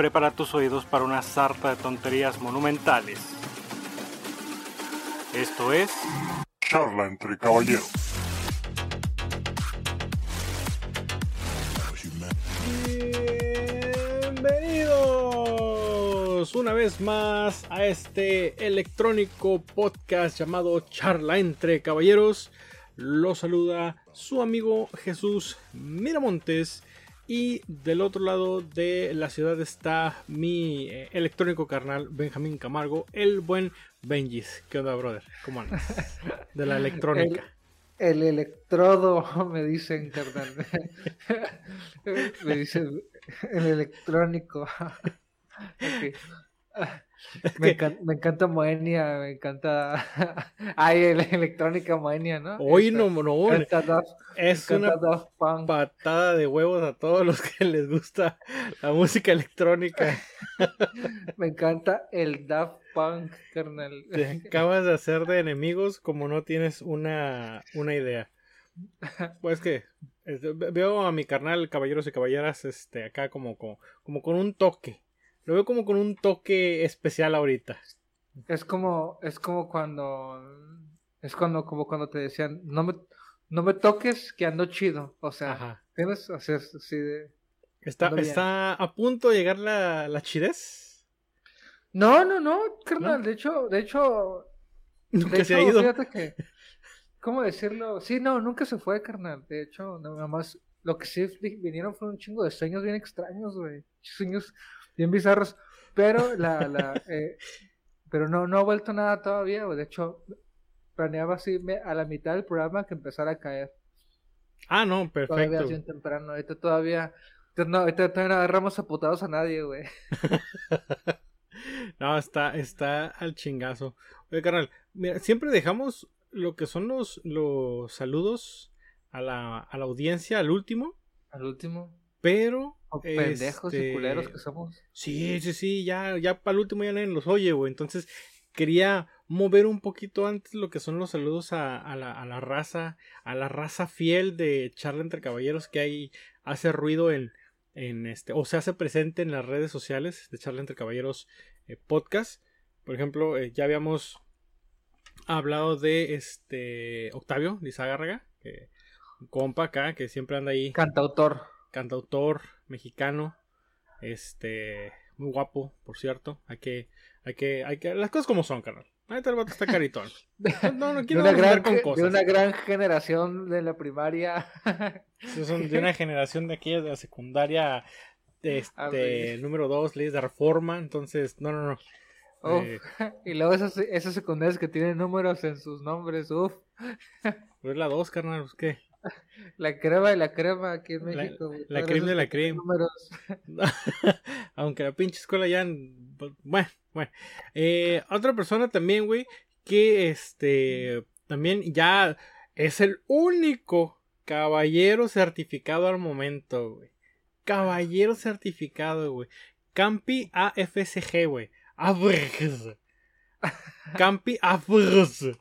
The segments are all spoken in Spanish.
prepara tus oídos para una sarta de tonterías monumentales. Esto es... Charla entre caballeros. Bienvenidos una vez más a este electrónico podcast llamado Charla entre caballeros. Lo saluda su amigo Jesús Miramontes. Y del otro lado de la ciudad está mi eh, electrónico carnal Benjamín Camargo, el buen Benjis. ¿Qué onda, brother? ¿Cómo andas? De la electrónica. El, electrodo, me dicen, carnal. me dicen el electrónico. Me, encanta, Moenia, me encanta. Ay, la electrónica Moenia, ¿no? Hoy no, no. es una patada de huevos a todos los que les gusta la música electrónica. me encanta el Daft Punk, carnal. Te acabas de hacer de enemigos como no tienes una, una idea. Pues que veo a mi carnal, caballeros y caballeras, este, acá como, como, como con un toque lo veo como con un toque especial ahorita. Es como, es como cuando, es cuando, como cuando te decían, no me, no me toques que ando chido. O sea, tienes, o sea, así de... ¿Está, ¿Está a punto de llegar la, la chidez? No, no, no, carnal, de hecho, de hecho... Nunca se ha ido. Fíjate que, ¿cómo decirlo? Sí, no, nunca se fue, carnal. De hecho, nada más, lo que sí vinieron fue un chingo de sueños bien extraños, güey. Sueños bien bizarros. Pero la, la eh, pero no, no ha vuelto nada todavía, de hecho, planeaba así a la mitad del programa que empezara a caer. Ah, no, perfecto. Todavía bien temprano, ahorita todavía, no, ahorita todavía no agarramos a putados a nadie, güey. no, está, está al chingazo. Oye, carnal, mira, siempre dejamos lo que son los, los saludos a la, a la audiencia al último. Al último. Pero. pendejos y culeros este, que somos. Sí, sí, sí, ya, ya para el último ya nadie los oye, güey. Entonces, quería mover un poquito antes lo que son los saludos a, a, la, a la raza, a la raza fiel de Charla entre Caballeros que ahí hace ruido en, en este, o se hace presente en las redes sociales de Charla entre Caballeros eh, podcast. Por ejemplo, eh, ya habíamos hablado de este Octavio Lizagárraga, que compa acá, que siempre anda ahí. Cantautor cantautor mexicano, este, muy guapo, por cierto. Hay que, hay que, hay que, las cosas como son, carnal. Ahorita el vato está caritón. No, no quiero de una, gran, con cosas. de una gran generación de la primaria. Son de una generación de aquí, de la secundaria, este, número 2, leyes de reforma. Entonces, no, no, no. Eh, y luego esas, esas secundarias que tienen números en sus nombres, uff. Pues la 2, carnal, pues qué. La crema de la crema aquí en México. La, crema de la crema. Aunque la pinche escuela ya. Pues, bueno, bueno. Eh, otra persona también, güey, que este. También ya es el único caballero certificado al momento, güey. Caballero certificado, güey. Campi AFSG, güey. Campi AFSG.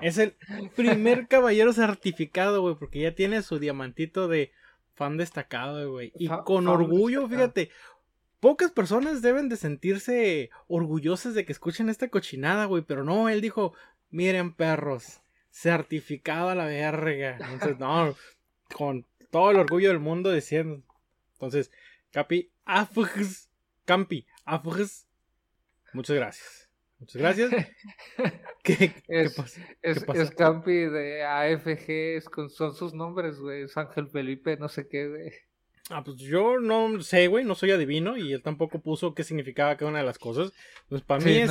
Es el primer caballero certificado, güey, porque ya tiene su diamantito de fan destacado, güey. Y con orgullo, fíjate, pocas personas deben de sentirse orgullosas de que escuchen esta cochinada, güey, pero no, él dijo, miren perros, certificado a la verga. Entonces, no, con todo el orgullo del mundo diciendo. Entonces, Capi, afgs, Campi, afgs, muchas gracias. Muchas gracias. ¿Qué, es, pasa? Es, Campi de AFG, son sus nombres, güey. Es Ángel Felipe, no sé qué, güey. Ah, pues yo no sé, güey, no soy adivino y él tampoco puso qué significaba cada una de las cosas. Entonces, para mí es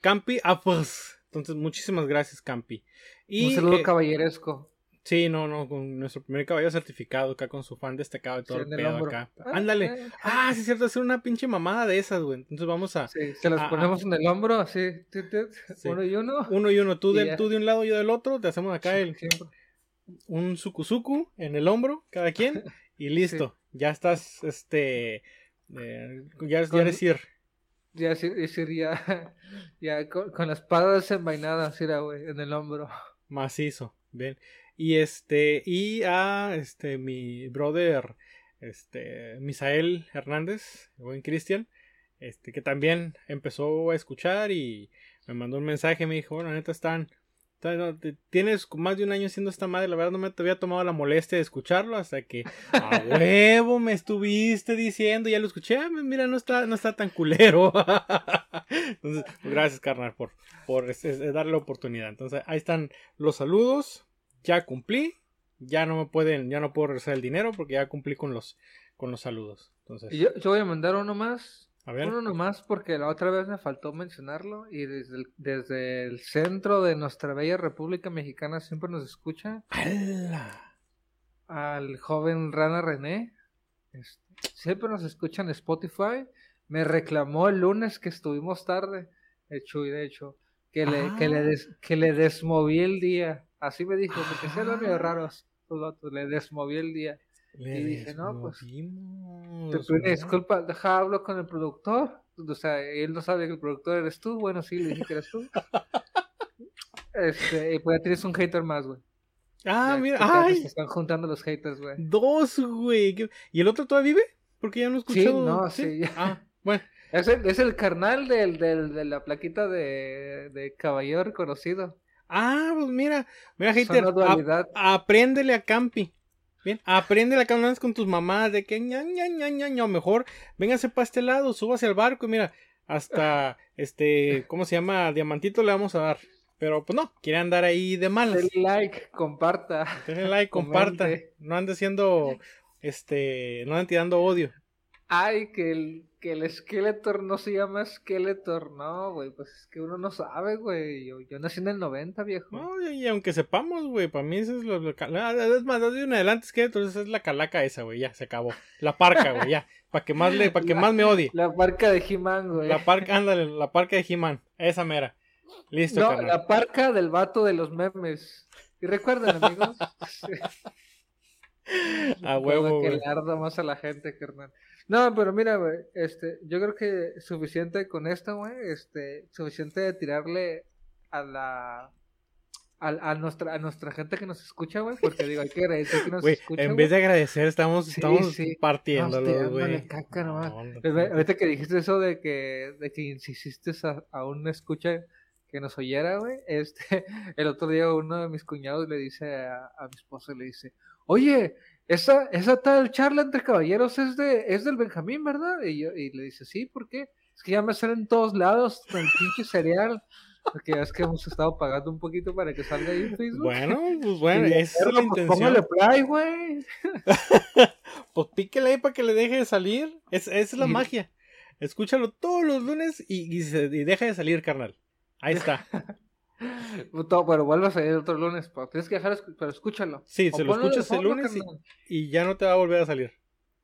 Campi Afos. Entonces, muchísimas gracias, Campi. Y, Un saludo caballeresco. Sí, no, no, con nuestro primer caballo certificado acá con su fan destacado y todo el pedo acá. Ah, Ándale. Eh, ah, sí, es cierto, es una pinche mamada de esas, güey. Entonces vamos a. Sí, se las ponemos en el hombro, así. Uno y uno. Uno y uno. Tú, de, tú de un lado, yo del otro. Te hacemos acá el. Un sukusuku en el hombro, cada quien. Y listo. Ya estás, este. Eh, ya, ya eres ir. Ya decir, ya. Ya con, con la espada desenvainada, así era, güey, en el hombro. Macizo. Bien. Y este, y a este, mi brother, este, Misael Hernández, buen Cristian, este, que también empezó a escuchar y me mandó un mensaje, me dijo, bueno, neta están, tienes más de un año haciendo esta madre, la verdad no me te había tomado la molestia de escucharlo hasta que a huevo me estuviste diciendo, ya lo escuché, ah, mira, no está, no está tan culero. Entonces, gracias carnal por, por darle la oportunidad. Entonces, ahí están los saludos, ya cumplí, ya no me pueden, ya no puedo regresar el dinero porque ya cumplí con los, con los saludos. Entonces, yo, yo voy a mandar uno más uno nomás porque la otra vez me faltó mencionarlo y desde el, desde el centro de nuestra bella República Mexicana siempre nos escucha. Al joven Rana René. Este, siempre nos escucha en Spotify. Me reclamó el lunes que estuvimos tarde. Hecho y de hecho. Que le, que, le ah. que le desmoví el día. Así me dijo, porque se lo medio raros. Le desmoví el día y dije, no, pues. Te pido disculpa, deja hablo con el productor. O sea, él no sabe que el productor eres tú. Bueno, sí, le dije que eres tú. este, y pues ya tienes un hater más, güey. Ah, mira, ay. Se están juntando los haters, güey. Dos, güey. ¿Y el otro todavía vive? Porque ya no he escuchado. Sí, no, sí. Ah, bueno. Es el, es el carnal del, del, de la plaquita de, de caballero reconocido. Ah, pues mira, mira, hater, apréndele a Campi. Bien, aprende la caminata con tus mamás de que ña, ña, ña, ña, ña, mejor véngase para este lado, súbase al barco y mira, hasta este, ¿cómo se llama? Diamantito le vamos a dar. Pero pues no, quiere andar ahí de malas. Denle like, comparta. Denle like, comparta. No ande siendo, este, no ande tirando odio. Ay, que el, que el Skeletor no se llama Skeletor, no, güey, pues es que uno no sabe, güey. Yo, yo nací en el 90, viejo. No, y, aunque sepamos, güey, para mí eso es lo, lo ah, es más, de un adelante Skeletor, esa es la calaca esa, güey, ya, se acabó. La parca, güey, ya, para que más le, para que más me odie. La parca de He-Man, güey. La parca, ándale, la parca de He-Man, esa mera. Listo, No, la parca del vato de los memes. Y recuerden, amigos. a huevo, Que le arda más a la gente, carnal. No, pero mira, güey, este, yo creo que suficiente con esto, güey, este, suficiente de tirarle a la a, nuestra a nuestra gente que nos escucha, güey, porque digo, hay que agradecer que nos escucha. En vez de agradecer, estamos, estamos partiéndolo, güey. ahorita que dijiste eso de que, de que insististe a, a un escucha que nos oyera, güey, este, el otro día uno de mis cuñados le dice a, a mi esposa, le dice, oye, esa, esa tal charla entre caballeros es de es del Benjamín, ¿verdad? Y, yo, y le dice, sí, ¿por qué? Es que ya me salen en todos lados con el pinche cereal. Porque es que hemos estado pagando un poquito para que salga ahí en Facebook. Bueno, pues bueno, esa es la pues, intención. Póngale play, güey. pues píquele ahí para que le deje de salir. Es, esa es la magia. Escúchalo todos los lunes y, y, se, y deja de salir, carnal. Ahí está. Pero vuelve a salir otro lunes, pero tienes que dejar, pero escúchalo. Sí, se lo escuchas el lunes y, ya no te va a volver a salir.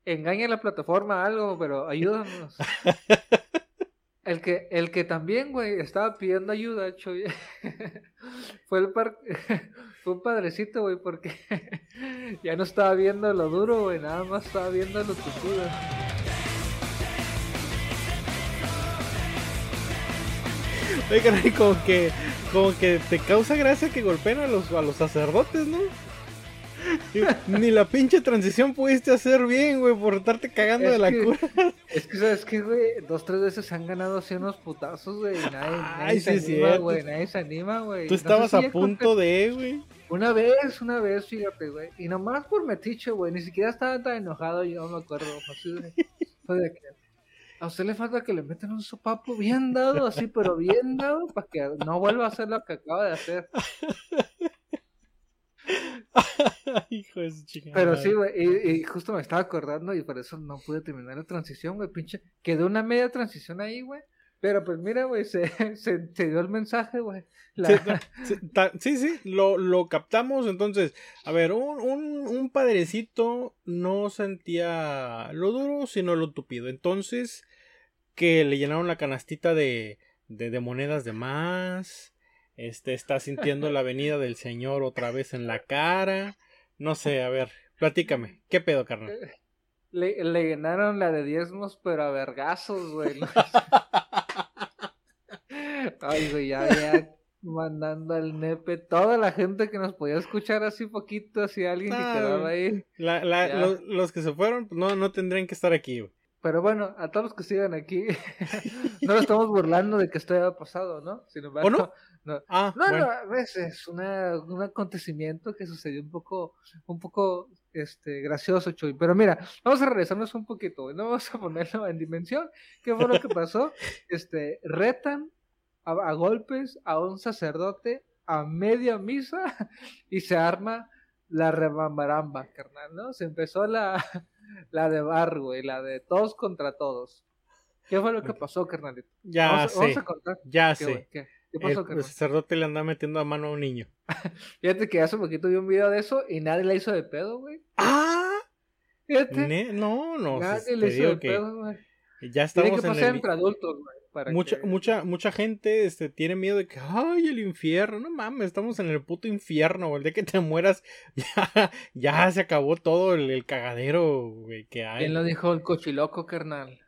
Engaña la plataforma algo, pero ayúdanos. el que, el que también, güey, estaba pidiendo ayuda, hecho, fue el par... fue un padrecito, güey, porque ya no estaba viendo lo duro, güey, nada más estaba viendo lo tutudo. Oigan, como que como que te causa gracia que golpeen a los, a los sacerdotes, ¿no? Ni la pinche transición pudiste hacer bien, güey, por estarte cagando de la cura. Es que, ¿sabes qué, güey? Dos, tres veces se han ganado así unos putazos, güey. Nadie, nadie se anima, güey. Nadie se anima, güey. Tú estabas a punto de, güey. Una vez, una vez, fíjate, güey. Y nomás por metiche, güey. Ni siquiera estaba tan enojado, yo no me acuerdo. Así fue de que a usted le falta que le metan un sopapo bien dado, así, pero bien dado, para que no vuelva a hacer lo que acaba de hacer. Hijo de chica. Pero sí, güey, y, justo me estaba acordando y por eso no pude terminar la transición, güey, pinche. Quedó una media transición ahí, güey. Pero pues mira, güey, se, se, dio el mensaje, güey. Sí, sí, lo, lo, captamos. Entonces, a ver, un, un, un, padrecito no sentía lo duro, sino lo tupido. Entonces, que le llenaron la canastita de, de, de monedas de más. Este está sintiendo la venida del Señor otra vez en la cara. No sé, a ver, platícame. ¿Qué pedo, carnal? Le, le llenaron la de diezmos, pero a vergazos, güey. Ay, güey, ya, ya mandando al nepe toda la gente que nos podía escuchar así poquito, si alguien que quedaba ahí. los, que se fueron, pues, no, no tendrían que estar aquí, güey. Pero bueno, a todos los que sigan aquí, no lo estamos burlando de que esto haya pasado, ¿no? Sin embargo, ¿O no? no, Ah, no, bueno. no, a veces es una, un acontecimiento que sucedió un poco, un poco este, gracioso, Chuy. Pero mira, vamos a regresarnos un poquito, no vamos a ponerlo en dimensión. ¿Qué fue lo que pasó? Este, retan a, a golpes a un sacerdote a media misa y se arma la rebambaramba, carnal, ¿no? Se empezó la, la de bar, güey, la de todos contra todos. ¿Qué fue lo que pasó, carnalito? Ya vamos, sé, vamos a contar. ya ¿Qué, sé. ¿Qué? ¿Qué El, pasó, el carnal? sacerdote le anda metiendo a mano a un niño. Fíjate que hace poquito vi un video de eso y nadie le hizo de pedo, güey. ¡Ah! Fíjate. Ne- no, no. nadie te le hizo de que pedo, güey. ya Tiene estamos que en pasar el... entre adultos, güey. Para Mucha, que- mucha, mucha gente este, tiene miedo de que, ay, el infierno, no mames, estamos en el puto infierno, güey, el día que te mueras, ya, ya se acabó todo el, el cagadero, güey, que hay. ¿Quién lo dijo el cochiloco, carnal?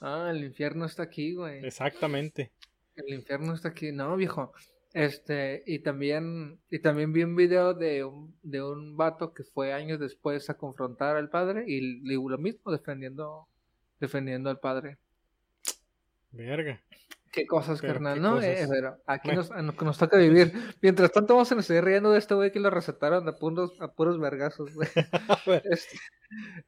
Ah, el infierno está aquí, güey. Exactamente. El infierno está aquí. No, viejo. Este, y también, y también vi un video de un, de un vato que fue años después a confrontar al padre y le digo lo mismo, defendiendo, defendiendo al padre. Verga. Qué cosas, Pero carnal, qué ¿no? cosas. Eh, pero aquí Bueno. nos, a- nos, nos toca vivir. Mientras tanto vamos a seguir riendo de este güey que lo recetaron a puros, a puros vergazos, güey. Este,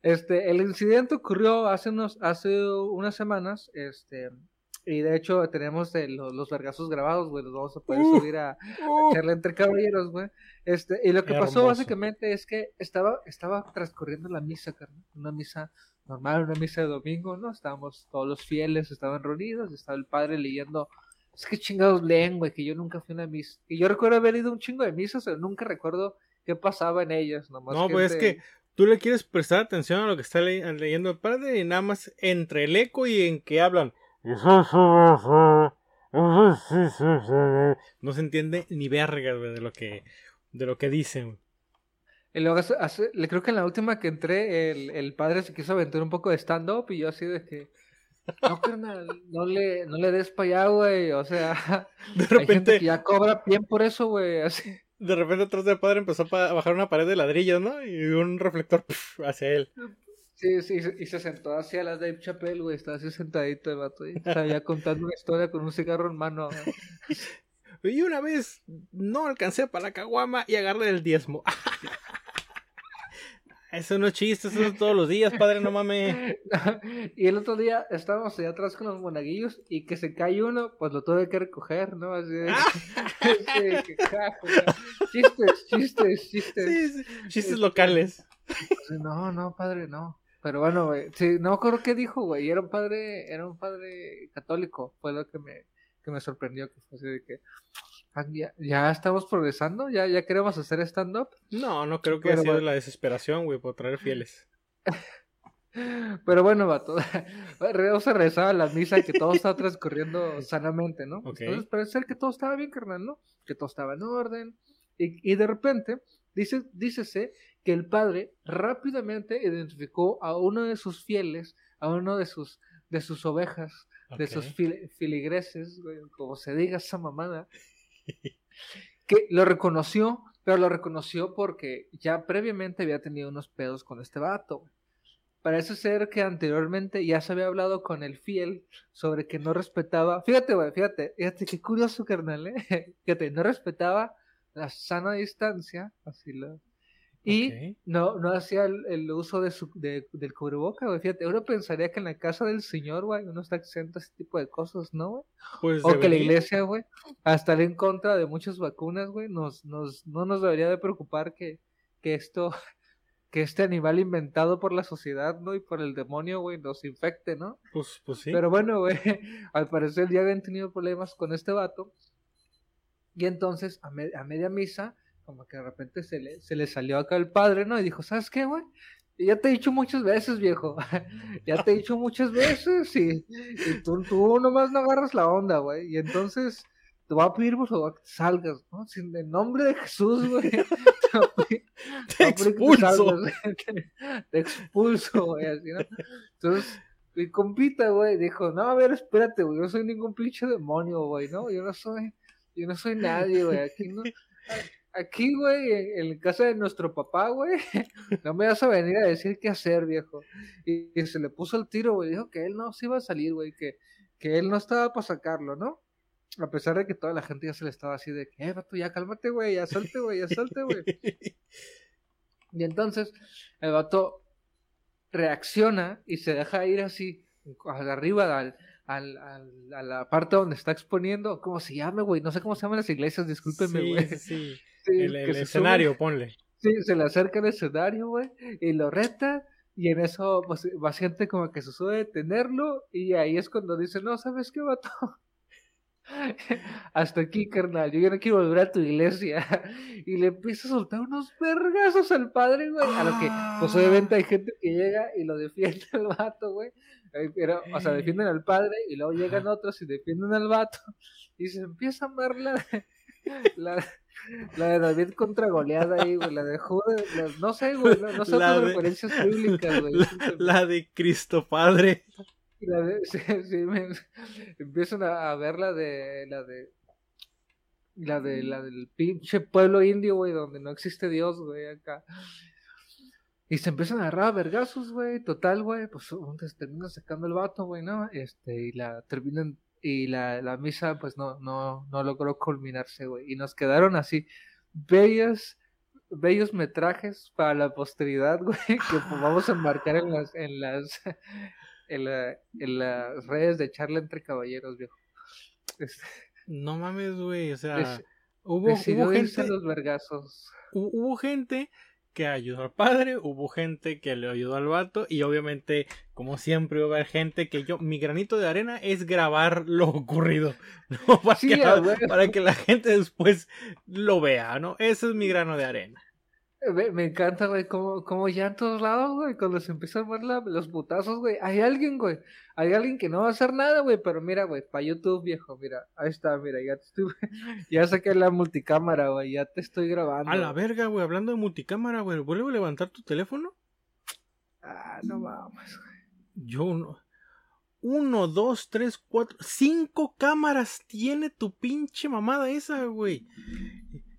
este, el incidente ocurrió hace unos, hace unas semanas, este, y de hecho tenemos de los, los vergazos grabados, güey, los vamos a poder Uh. subir a Uh, charla entre caballeros, güey. Este, y lo que pasó Hermoso. básicamente es que estaba, estaba transcurriendo la misa, carnal, una misa normal, una misa de domingo, ¿no? Estábamos todos los fieles, estaban reunidos, estaba el padre leyendo. Es que chingados leen, güey, que yo nunca fui a una misa. Y yo recuerdo haber ido a un chingo de misas, pero nunca recuerdo qué pasaba en ellas. Nomás No, pues es que tú le quieres prestar atención a lo que está le- leyendo el padre y nada más entre el eco y en que hablan. No se entiende ni verga, güey, de lo que, de lo que dicen. Y luego hace- hace- le creo que en la última que entré, el, el padre se quiso aventar un poco de stand-up y yo así de que. No, carnal, no le, no le des para allá, güey. O sea, De hay gente repente, que ya cobra bien por eso, güey. Así. de repente atrás del padre empezó a bajar una pared de ladrillos, ¿no? Y un reflector hacia él. Sí, sí, y se- sentó hacia la Dave Chappelle, güey. Estaba así sentadito el vato. Y estaba ya contando una historia con un cigarro en mano. Y una vez no alcancé para la caguama y agarré el diezmo. Eso no es chiste, eso es todos los días, padre, no mames. y el otro día estábamos allá atrás con los monaguillos y que se cae uno, pues lo tuve que recoger, ¿no? Así de sí, que cajo. Chistes, chistes, chistes. Sí, sí, Chistes locales. Sí, No, no, padre, no. Pero bueno, güey, sí, no me acuerdo qué dijo, güey. Era un padre, era un padre católico, fue lo que me, que me sorprendió, que fue así de que ah, ya, ya estamos progresando, ya, ya queremos hacer stand-up. No, no creo que Pero haya sido bueno. la desesperación, güey, por traer fieles. Pero bueno, vato, vamos a regresar a la misa que todo estaba transcurriendo sanamente, ¿no? Entonces parece ser que todo estaba bien, carnal, ¿no? Que todo estaba en orden. Y, y de repente, dice, dícese que el padre rápidamente identificó a uno de sus fieles, a uno de sus, de sus ovejas, de sus fil- filigreses, como se diga esa mamada, que lo reconoció, pero lo reconoció porque ya previamente había tenido unos pedos con este vato. Parece ser que anteriormente ya se había hablado con el fiel sobre que no respetaba. Fíjate, güey, fíjate, fíjate qué curioso, carnal, ¿eh? Fíjate, no respetaba la sana distancia, así lo. Y no, no hacía el, el uso de su, de- del cubreboca, güey. Fíjate, uno pensaría que en la casa del Señor, güey, uno está exento a ese tipo de cosas, ¿no, güey? Pues O que la iglesia, güey, a estar en contra de muchas vacunas, güey, nos, nos, no nos debería de preocupar que, que esto, que este animal inventado por la sociedad, ¿no? Y por el demonio, güey, nos infecte, ¿no? Pues, pues sí. Pero bueno, güey, al parecer ya habían tenido problemas con este vato. Y entonces, a, me- a media misa, como que de repente se le, se le salió acá el padre, ¿no? Y dijo, ¿sabes qué, güey? Ya te he dicho muchas veces, viejo. ya te he dicho muchas veces y, y tú, tú nomás no agarras la onda, güey. Y entonces te voy a pedir, por favor, que te salgas, ¿no? Sin el nombre de Jesús, güey. te Te te expulso. te expulso, güey, así, ¿no? Entonces, mi compita, güey, dijo, no, a ver, espérate, güey, yo no soy ningún pinche demonio, güey, ¿no? Yo no soy, yo no soy nadie, güey, aquí no... aquí, güey, en, en casa de nuestro papá, güey, no me vas a venir a decir qué hacer, viejo. Y, y se le puso el tiro, güey, dijo que él no se iba a salir, güey, que, que él no estaba para sacarlo, ¿no? A pesar de que toda la gente ya se le estaba así de que, eh, vato, ya cálmate, güey, ya salte, güey, ya salte, güey. Y entonces el vato reacciona y se deja ir así, arriba al, al, al- a la parte donde está exponiendo, ¿cómo se llama, güey? No sé cómo se llaman las iglesias, discúlpenme, güey. sí, sí. Sí, El, el sube, escenario, ponle. sí, se le acerca al escenario, güey, y lo reta, y en eso pues, va gente como que se sube detenerlo, y ahí es cuando dice, no, ¿sabes qué, vato? Hasta aquí, carnal, yo ya no quiero volver a tu iglesia. Y le empieza a soltar unos vergazos al padre, güey. A lo que, pues obviamente hay gente que llega y lo defiende al vato, güey. Pero, o sea, defienden al padre y luego llegan otros y defienden al vato. Y se empieza a amar la, la, la de David contra goleada ahí, güey. La de Judas, la- no sé, güey. No, no sé otras de- referencias bíblicas, güey. La, la de Cristo Padre. La de- sí, sí, me- empiezan a, ver la de la de la de la del pinche pueblo indio, güey, donde no existe Dios, güey, acá. Y se empiezan a agarrar a vergazos, güey, total, güey, pues entonces termina sacando el vato, güey, ¿no? Este, y la terminan y la, la misa pues no no no logró culminarse, güey, y nos quedaron así bellas bellos metrajes para la posteridad, güey, que pues, vamos a enmarcar en las en las en, la- en las redes de charla entre caballeros, viejo. Este, No mames, güey. O sea, Dec- hubo, hubo irse a gente. los vergazos. hu- Hubo gente que ayudó al padre, hubo gente que le ayudó al vato y obviamente, como siempre, va a haber gente que yo, mi granito de arena es grabar lo ocurrido, ¿no? Para, Sí, que, para que la gente después lo vea, ¿no? Ese es mi grano de arena. Me, me encanta, güey, como, como ya en todos lados, güey, cuando se empiezan a ver la- los putazos, güey, hay alguien, güey, hay alguien que no va a hacer nada, güey, pero mira, güey, para YouTube, viejo, mira, ahí está, mira, ya te estoy, ya saqué la multicámara, güey, ya te estoy grabando. A la verga, güey, hablando de multicámara, güey, ¿vuelve a levantar tu teléfono? Ah, no mames, güey. Yo uno. Uno, dos, tres, cuatro, cinco cámaras tiene tu pinche mamada esa, güey.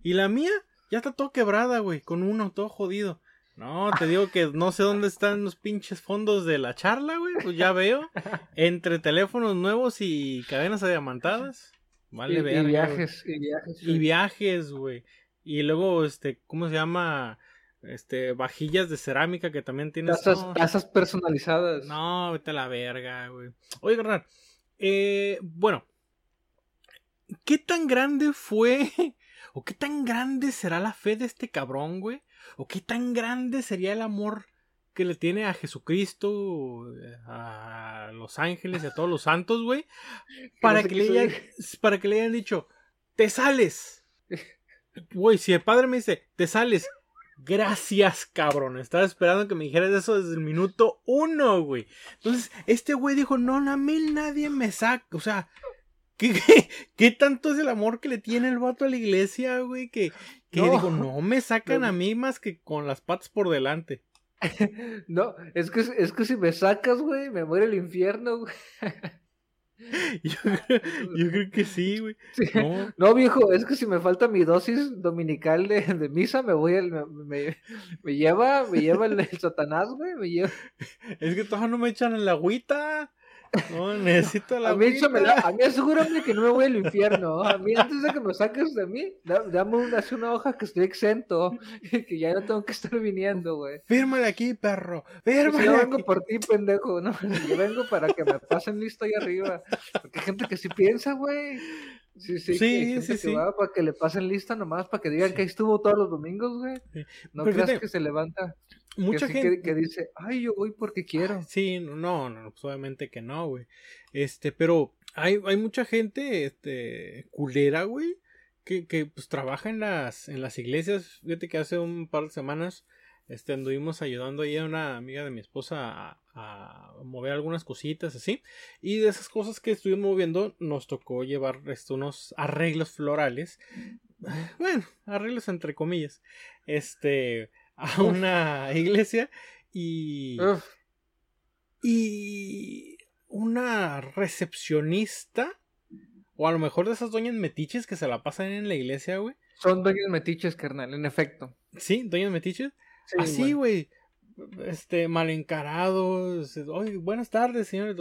Y la mía ya está todo quebrada, güey, con uno todo jodido. No, te digo que no sé dónde están los pinches fondos de la charla, güey. Pues ya veo. Entre teléfonos nuevos y cadenas diamantadas. Vale, y, y verga, viajes, y viajes. Y güey. viajes, güey. Y luego, este, ¿cómo se llama? Este, vajillas de cerámica que también tienes. Tazas, No, tazas personalizadas. no, vete a la verga, güey. Oye, carnal. Eh, bueno. ¿Qué tan grande fue? ¿O qué tan grande será la fe de este cabrón, güey? ¿O qué tan grande sería el amor que le tiene a Jesucristo, a los ángeles y a todos los santos, güey? Para no sé que, qué le hayan, para que le hayan dicho, te sales. Güey, si el padre me dice, te sales. Gracias, cabrón. Estaba esperando que me dijeras eso desde el minuto uno, güey. Entonces, este güey dijo, no, no, a mí nadie me saca. O sea, ¿qué, qué, qué tanto es el amor que le tiene el vato a la iglesia, güey? Que, que No. dijo, no me sacan No. a mí más que con las patas por delante. No, es que, es que si me sacas, güey, me muere el infierno, güey. Yo, creo- yo creo que sí, güey. Sí. No, No, viejo, es que si me falta mi dosis dominical de, de misa, me voy al, me, me, me lleva, me lleva el, el satanás, güey, me lleva. es que todavía no me echan en la agüita. No, necesito la A mí, échamela- a mí asegúrame que no me voy al infierno. A mí, antes de que me saques de mí, da- dame una, una hoja que estoy exento, que ya no tengo que estar viniendo, güey. Fírmale aquí, perro. Fírmale yo vengo aquí. por ti, pendejo, ¿no? Yo vengo para que me pasen listo ahí arriba. Porque hay gente que sí piensa, güey. Sí, sí, Sí, que hay gente sí, que sí. va para que le pasen lista nomás, para que digan que ahí estuvo todos los domingos, güey. No Pero creas fíjate, que se levanta, que, Mucha sí, gente. que, que dice, ay, yo voy porque quiero. Sí, no, no, pues obviamente que no, güey. Este, pero hay, hay mucha gente, este, culera, güey, que, que pues trabaja en las, en las iglesias. Fíjate que hace un par de semanas, este, anduvimos ayudando ahí a una amiga de mi esposa a, a mover algunas cositas así. Y de esas cosas que estuvimos moviendo, nos tocó llevar este, unos arreglos florales. Bueno, arreglos entre comillas. Este, a una iglesia y... Uf, Y una recepcionista, o a lo mejor de esas doñas metiches que se la pasan en la iglesia, güey. Son dueños metiches, carnal, en efecto. Sí, dueños metiches. Así, güey. Este, mal encarados. Oye, buenas tardes, señores.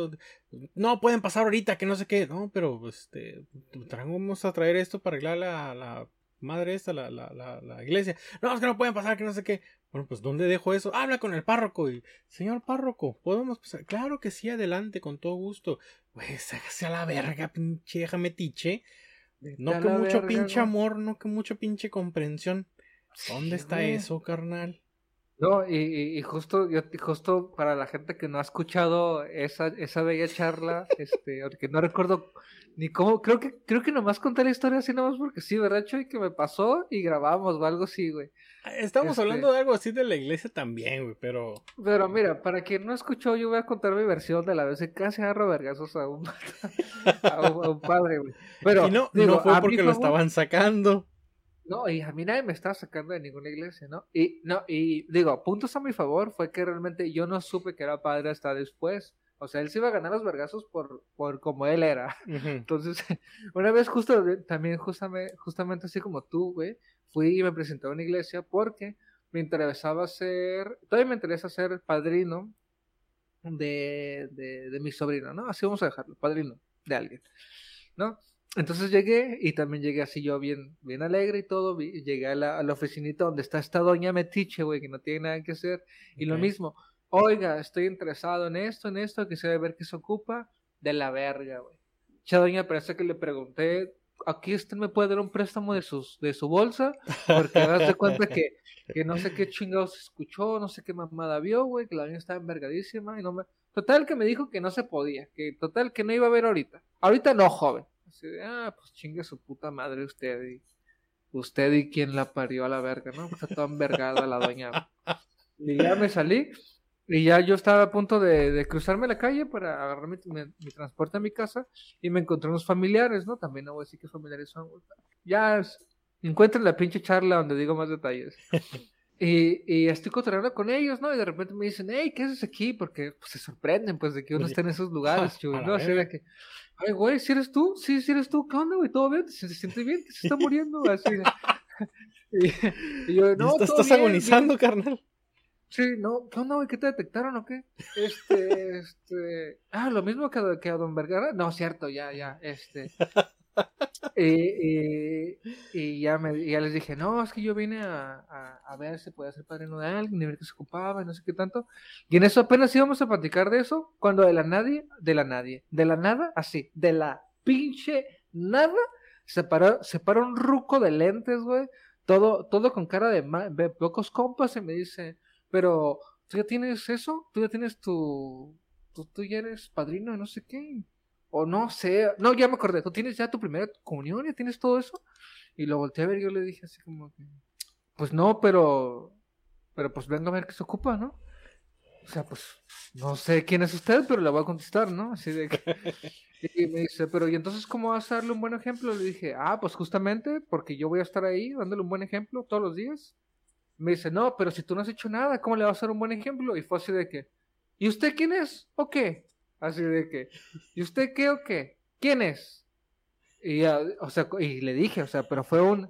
No, pueden pasar ahorita, que no sé qué. No, pero, este, vamos a traer esto para arreglar la, la madre esta, la, la, la, la, iglesia. No, es que no pueden pasar, que no sé qué. Bueno, pues, ¿dónde dejo eso? Habla con el párroco. Y, señor párroco, ¿podemos pasar? Claro que sí, adelante, con todo gusto. Pues, hágase a la verga, pinche, déjame tiche. No que mucho pinche amor, no que mucho pinche comprensión. ¿Dónde está eso, carnal? No, y, y, justo, yo, justo para la gente que no ha escuchado esa, esa bella charla, este, porque no recuerdo ni cómo, creo que, creo que nomás conté la historia así nomás porque sí, ¿verdad, Choy? Que me pasó y grabamos o algo así, güey. Estamos este hablando de algo así de la iglesia también, güey, pero... Pero mira, para quien no escuchó, yo voy a contar mi versión de la vez que casi agarro vergazos a un, a un, padre, güey. Pero, y no, no fue porque lo estaban sacando. No, y a mí nadie me estaba sacando de ninguna iglesia, ¿no? Y, no, y digo, puntos a mi favor fue que realmente yo no supe que era padre hasta después. O sea, él se iba a ganar los vergazos por, por como él era. Entonces, una vez justo, también justamente, justamente así como tú, güey, fui y me presenté a una iglesia porque me interesaba ser, todavía me interesa ser padrino de, de, de mi sobrino, ¿no? Así vamos a dejarlo, padrino de alguien, ¿no? Entonces llegué y también llegué así yo bien, bien alegre y todo. Llegué a la, a la oficinita donde está esta doña Metiche, güey, que no tiene nada que hacer. Y lo mismo, oiga, estoy interesado en esto, en esto, quisiera ver qué se ocupa. De la verga, güey. Cha doña parece que le pregunté, aquí usted me puede dar un préstamo de, sus, de su bolsa, porque das cuenta que, que no sé qué chingados escuchó, no sé qué mamada vio, güey, que la doña estaba envergadísima y no me... Total que me dijo que no se podía, que total que no iba a ver ahorita. Ahorita no, joven. Así de, ah, pues chingue su puta madre usted y usted y quien la parió a la verga, ¿no? Está toda envergada la doña. Y ya me salí y ya yo estaba a punto de, de cruzarme la calle para agarrar mi, mi, transporte a mi casa y me encontré unos familiares, ¿no? También no voy a decir qué familiares son. Ya encuentren la pinche charla donde digo más detalles. Y, y estoy cotorreando con ellos, ¿no? Y de repente me dicen, hey, ¿qué haces aquí? Porque pues, se sorprenden, pues, de que uno esté en esos lugares, chulo, ¿no? Así de que, ay, güey, ¿si eres tú? Sí, si eres tú, ¿qué onda, güey? ¿Todo bien? ¿Se, siente bien? ¿Que se está muriendo? Así y, yo, no, ¿Estás, estás agonizando, carnal? Sí, no, ¿qué onda, güey? ¿Qué te detectaron o qué? Este, este, ah, lo mismo que, que a Don Vergara. No, cierto, ya, ya, este. y, y, ya, me, ya les dije, no, es que yo vine a, a, ver si podía ser padrino de alguien, y ver qué se ocupaba, y no sé qué tanto. Y en eso apenas íbamos a platicar de eso, cuando de la nadie, de la nadie, de la nada, así, de la pinche nada, se paró, se paró un ruco de lentes, güey, todo, todo con cara de, de pocos compas, y me dice, pero, ¿tú ya tienes eso? ¿Tú ya tienes tu, tú, tú ya eres padrino de no sé qué? O no sé, no, ya me acordé, tú tienes ya tu primera comunión, ya tienes todo eso. Y lo volteé a ver y yo le dije así como que, pues no, pero, pero pues venga a ver qué se ocupa, ¿no? O sea, pues no sé quién es usted, pero le voy a contestar, ¿no? Así de que... Y me dice, pero ¿y entonces cómo vas a darle un buen ejemplo? Le dije, ah, pues justamente porque yo voy a estar ahí dándole un buen ejemplo todos los días. Me dice, no, pero si tú no has hecho nada, ¿cómo le vas a dar un buen ejemplo? Y fue así de que, ¿y usted quién es? ¿O qué? Así de que, ¿y usted qué o qué? ¿Quién es? Y, o sea, y le dije, o sea, pero fue un,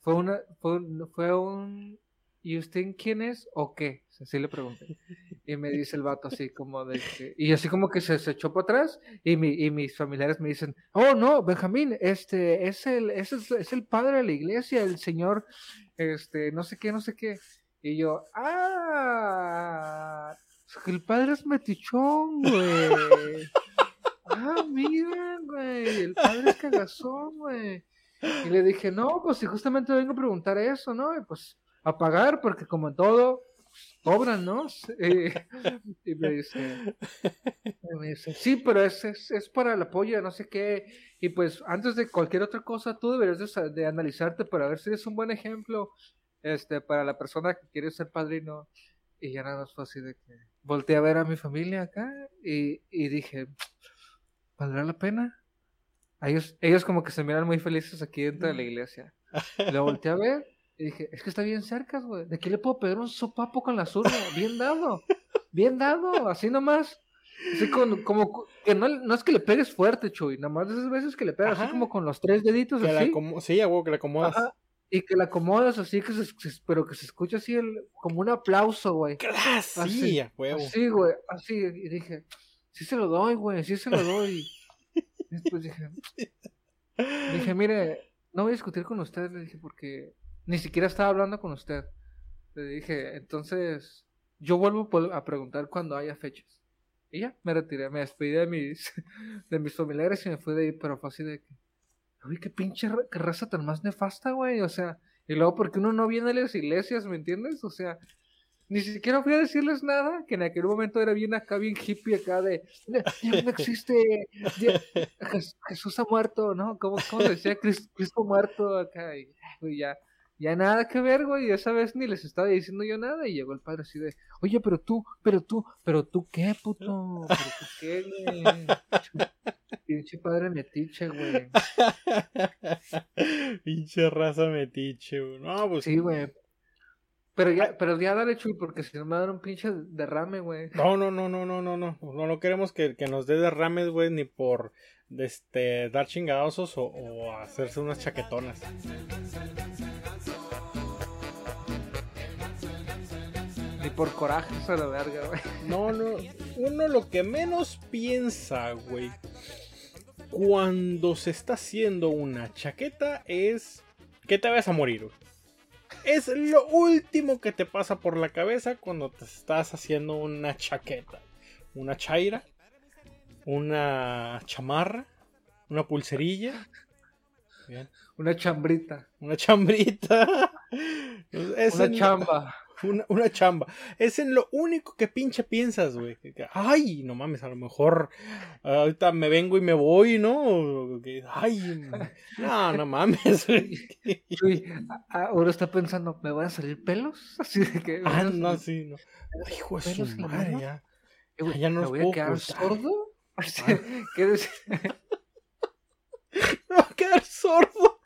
fue una, fue un, fue un, ¿y usted quién es o qué? Así le pregunté. Y me dice el vato así como de que, y así como que se, se echó para atrás y, mi, y mis familiares me dicen, oh no, Benjamín, este, es el, es, el, es el padre de la iglesia, el señor, este, no sé qué, no sé qué. Y yo, ah, el padre es metichón, güey. ah, mira, güey. El padre es cagazón, güey. Y le dije, no, pues si justamente vengo a preguntar eso, ¿no? Y pues a pagar, porque como en todo, cobran, ¿no? y me dice, me dice, sí, pero es, es, es, para el apoyo, no sé qué. Y pues antes de cualquier otra cosa, tú deberías de, de analizarte para ver si eres un buen ejemplo este, para la persona que quiere ser padrino. Y ya nada más fue así de que volteé a ver a mi familia acá y, y dije, ¿valdrá la pena? Ellos, ellos como que se miran muy felices aquí dentro de la iglesia. Lo volteé a ver y dije, es que está bien cerca, güey. ¿De qué le puedo pegar un sopapo con la zurda? Bien dado. Bien dado, así nomás. Así con, como que no, no, es que le pegues fuerte, Chuy, nada más de esas veces que le pegas así como con los tres deditos así. sí, a que le acomodas. y que la acomodas así, que se, pero que se escucha así el, como un aplauso, güey. Así, a huevo. Así, güey, así. Y dije, sí se lo doy, güey, sí se lo doy. y después dije, dije, mire, no voy a discutir con usted, le dije, porque ni siquiera estaba hablando con usted. Le dije, entonces, yo vuelvo a preguntar cuando haya fechas. Y ya, me retiré, me despedí de mis, de mis familiares y me fui de ahí, pero fue así de que, uy, qué pinche raza tan más nefasta, güey, o sea, y luego porque uno no viene a las iglesias, ¿me entiendes? O sea, ni siquiera fui a decirles nada, que en aquel momento era bien acá, bien hippie acá de, Dios no existe, Jesús ha muerto, ¿no? ¿Cómo, cómo decía Cristo, muerto acá? Y, ya, ya nada que ver, güey, esa vez ni les estaba diciendo yo nada y llegó el padre así de, oye, pero tú, pero tú, pero tú qué, puto, pero tú qué, güey. Pinche padre metiche, güey. Pinche raza metiche, güey. No, pues. Sí, güey. Pero ya, pero ya dale, Chuy, porque si no me va a dar un pinche derrame, güey. No, no, no, no, no, no, no. No, no queremos que, que nos dé derrames, güey, ni por este, dar chingadazos o, o hacerse unas chaquetonas. Por coraje, a la verga, güey. No, no. Uno lo que menos piensa, güey, cuando se está haciendo una chaqueta es que te vas a morir, güey. Es lo último que te pasa por la cabeza cuando te estás haciendo una chaqueta. Una chaira, una chamarra, una pulserilla. Una chambrita. Una chambrita. una chamba. Una, chamba. Es en lo único que pinche piensas, güey. Ay, no mames, a lo mejor ahorita me vengo y me voy, ¿no? Ay, no, no mames, güey. ahora está pensando, ¿me van a salir pelos? Así de que. Ah, no, sí, no. Hijo de su madre, ya. Eh, ya no ¿Me voy a quedar sordo? ¿Qué decir? ¿Me voy a quedar sordo?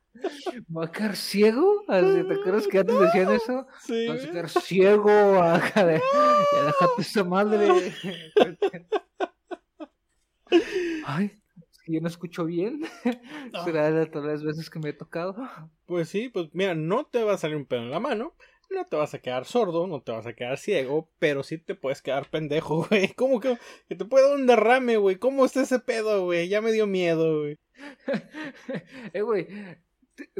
¿Va a quedar ciego? ¿Te acuerdas que antes decían eso? Sí. Va a quedar ciego. Acá de, ya déjate esa madre. Ay, yo no escucho bien. Será de todas las veces que me he tocado. Pues sí, pues mira, no te va a salir un pedo en la mano. No te vas a quedar sordo, no te vas a quedar ciego, pero sí te puedes quedar pendejo, güey. ¿Cómo que, que te puede dar un derrame, güey? ¿Cómo está ese pedo, güey? Ya me dio miedo, güey. eh, güey,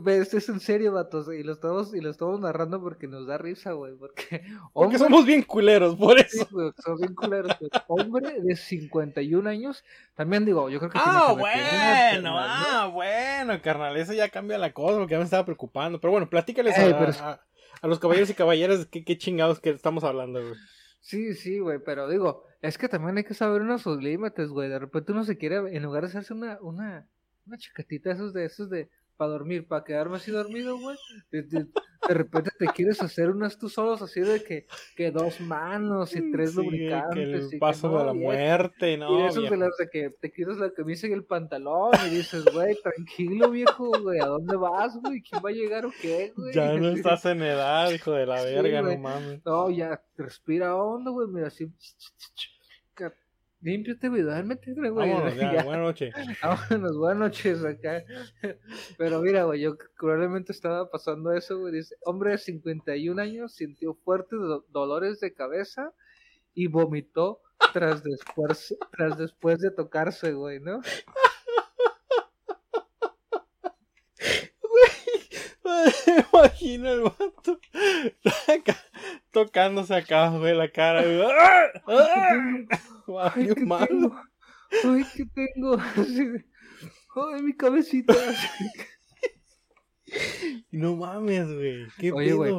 esto es en serio, vatos, y lo estamos, y lo estamos narrando porque nos da risa, güey, porque... Porque somos bien culeros, por eso. somos bien culeros. Hombre de 51 años, también digo, yo creo que... Ah, bueno, ah, bueno, carnal, eso ya cambia la cosa, porque ya me estaba preocupando, pero bueno, platícales a, los caballeros y caballeras qué, qué chingados que estamos hablando, güey. Sí, sí, güey, pero digo, es que también hay que saber unos sus límites, güey, de repente uno se quiere, en lugar de hacerse una, una, una chiquetita, esos de, esos de para dormir, para quedarme así dormido, güey. De, repente te quieres hacer unas tú solos así de que, que dos manos y tres lubricantes. el paso de la muerte, ¿no? Y eso de las de que te quieres la camisa y el pantalón y dices, güey, tranquilo, viejo, güey, ¿a dónde vas, güey? ¿Quién va a llegar o qué, güey? Ya no estás en edad, hijo de la verga, no mames. No, ya respira hondo, güey, mira, así límpiate, güey, duérmete, güey. Vámonos, ya, buenas noches. Vámonos, buenas noches acá. Pero mira, güey, yo probablemente estaba pasando eso, güey. Dice, hombre de 51 años sintió fuertes dolores de cabeza y vomitó tras después, tras después de tocarse, güey, ¿no? Me imagino el vato tocándose acá, güey, la cara. Ay, ¿qué tengo? Ay, ¿qué tengo? Ay, mi cabecita. No mames, güey. ¿Qué Oye, güey?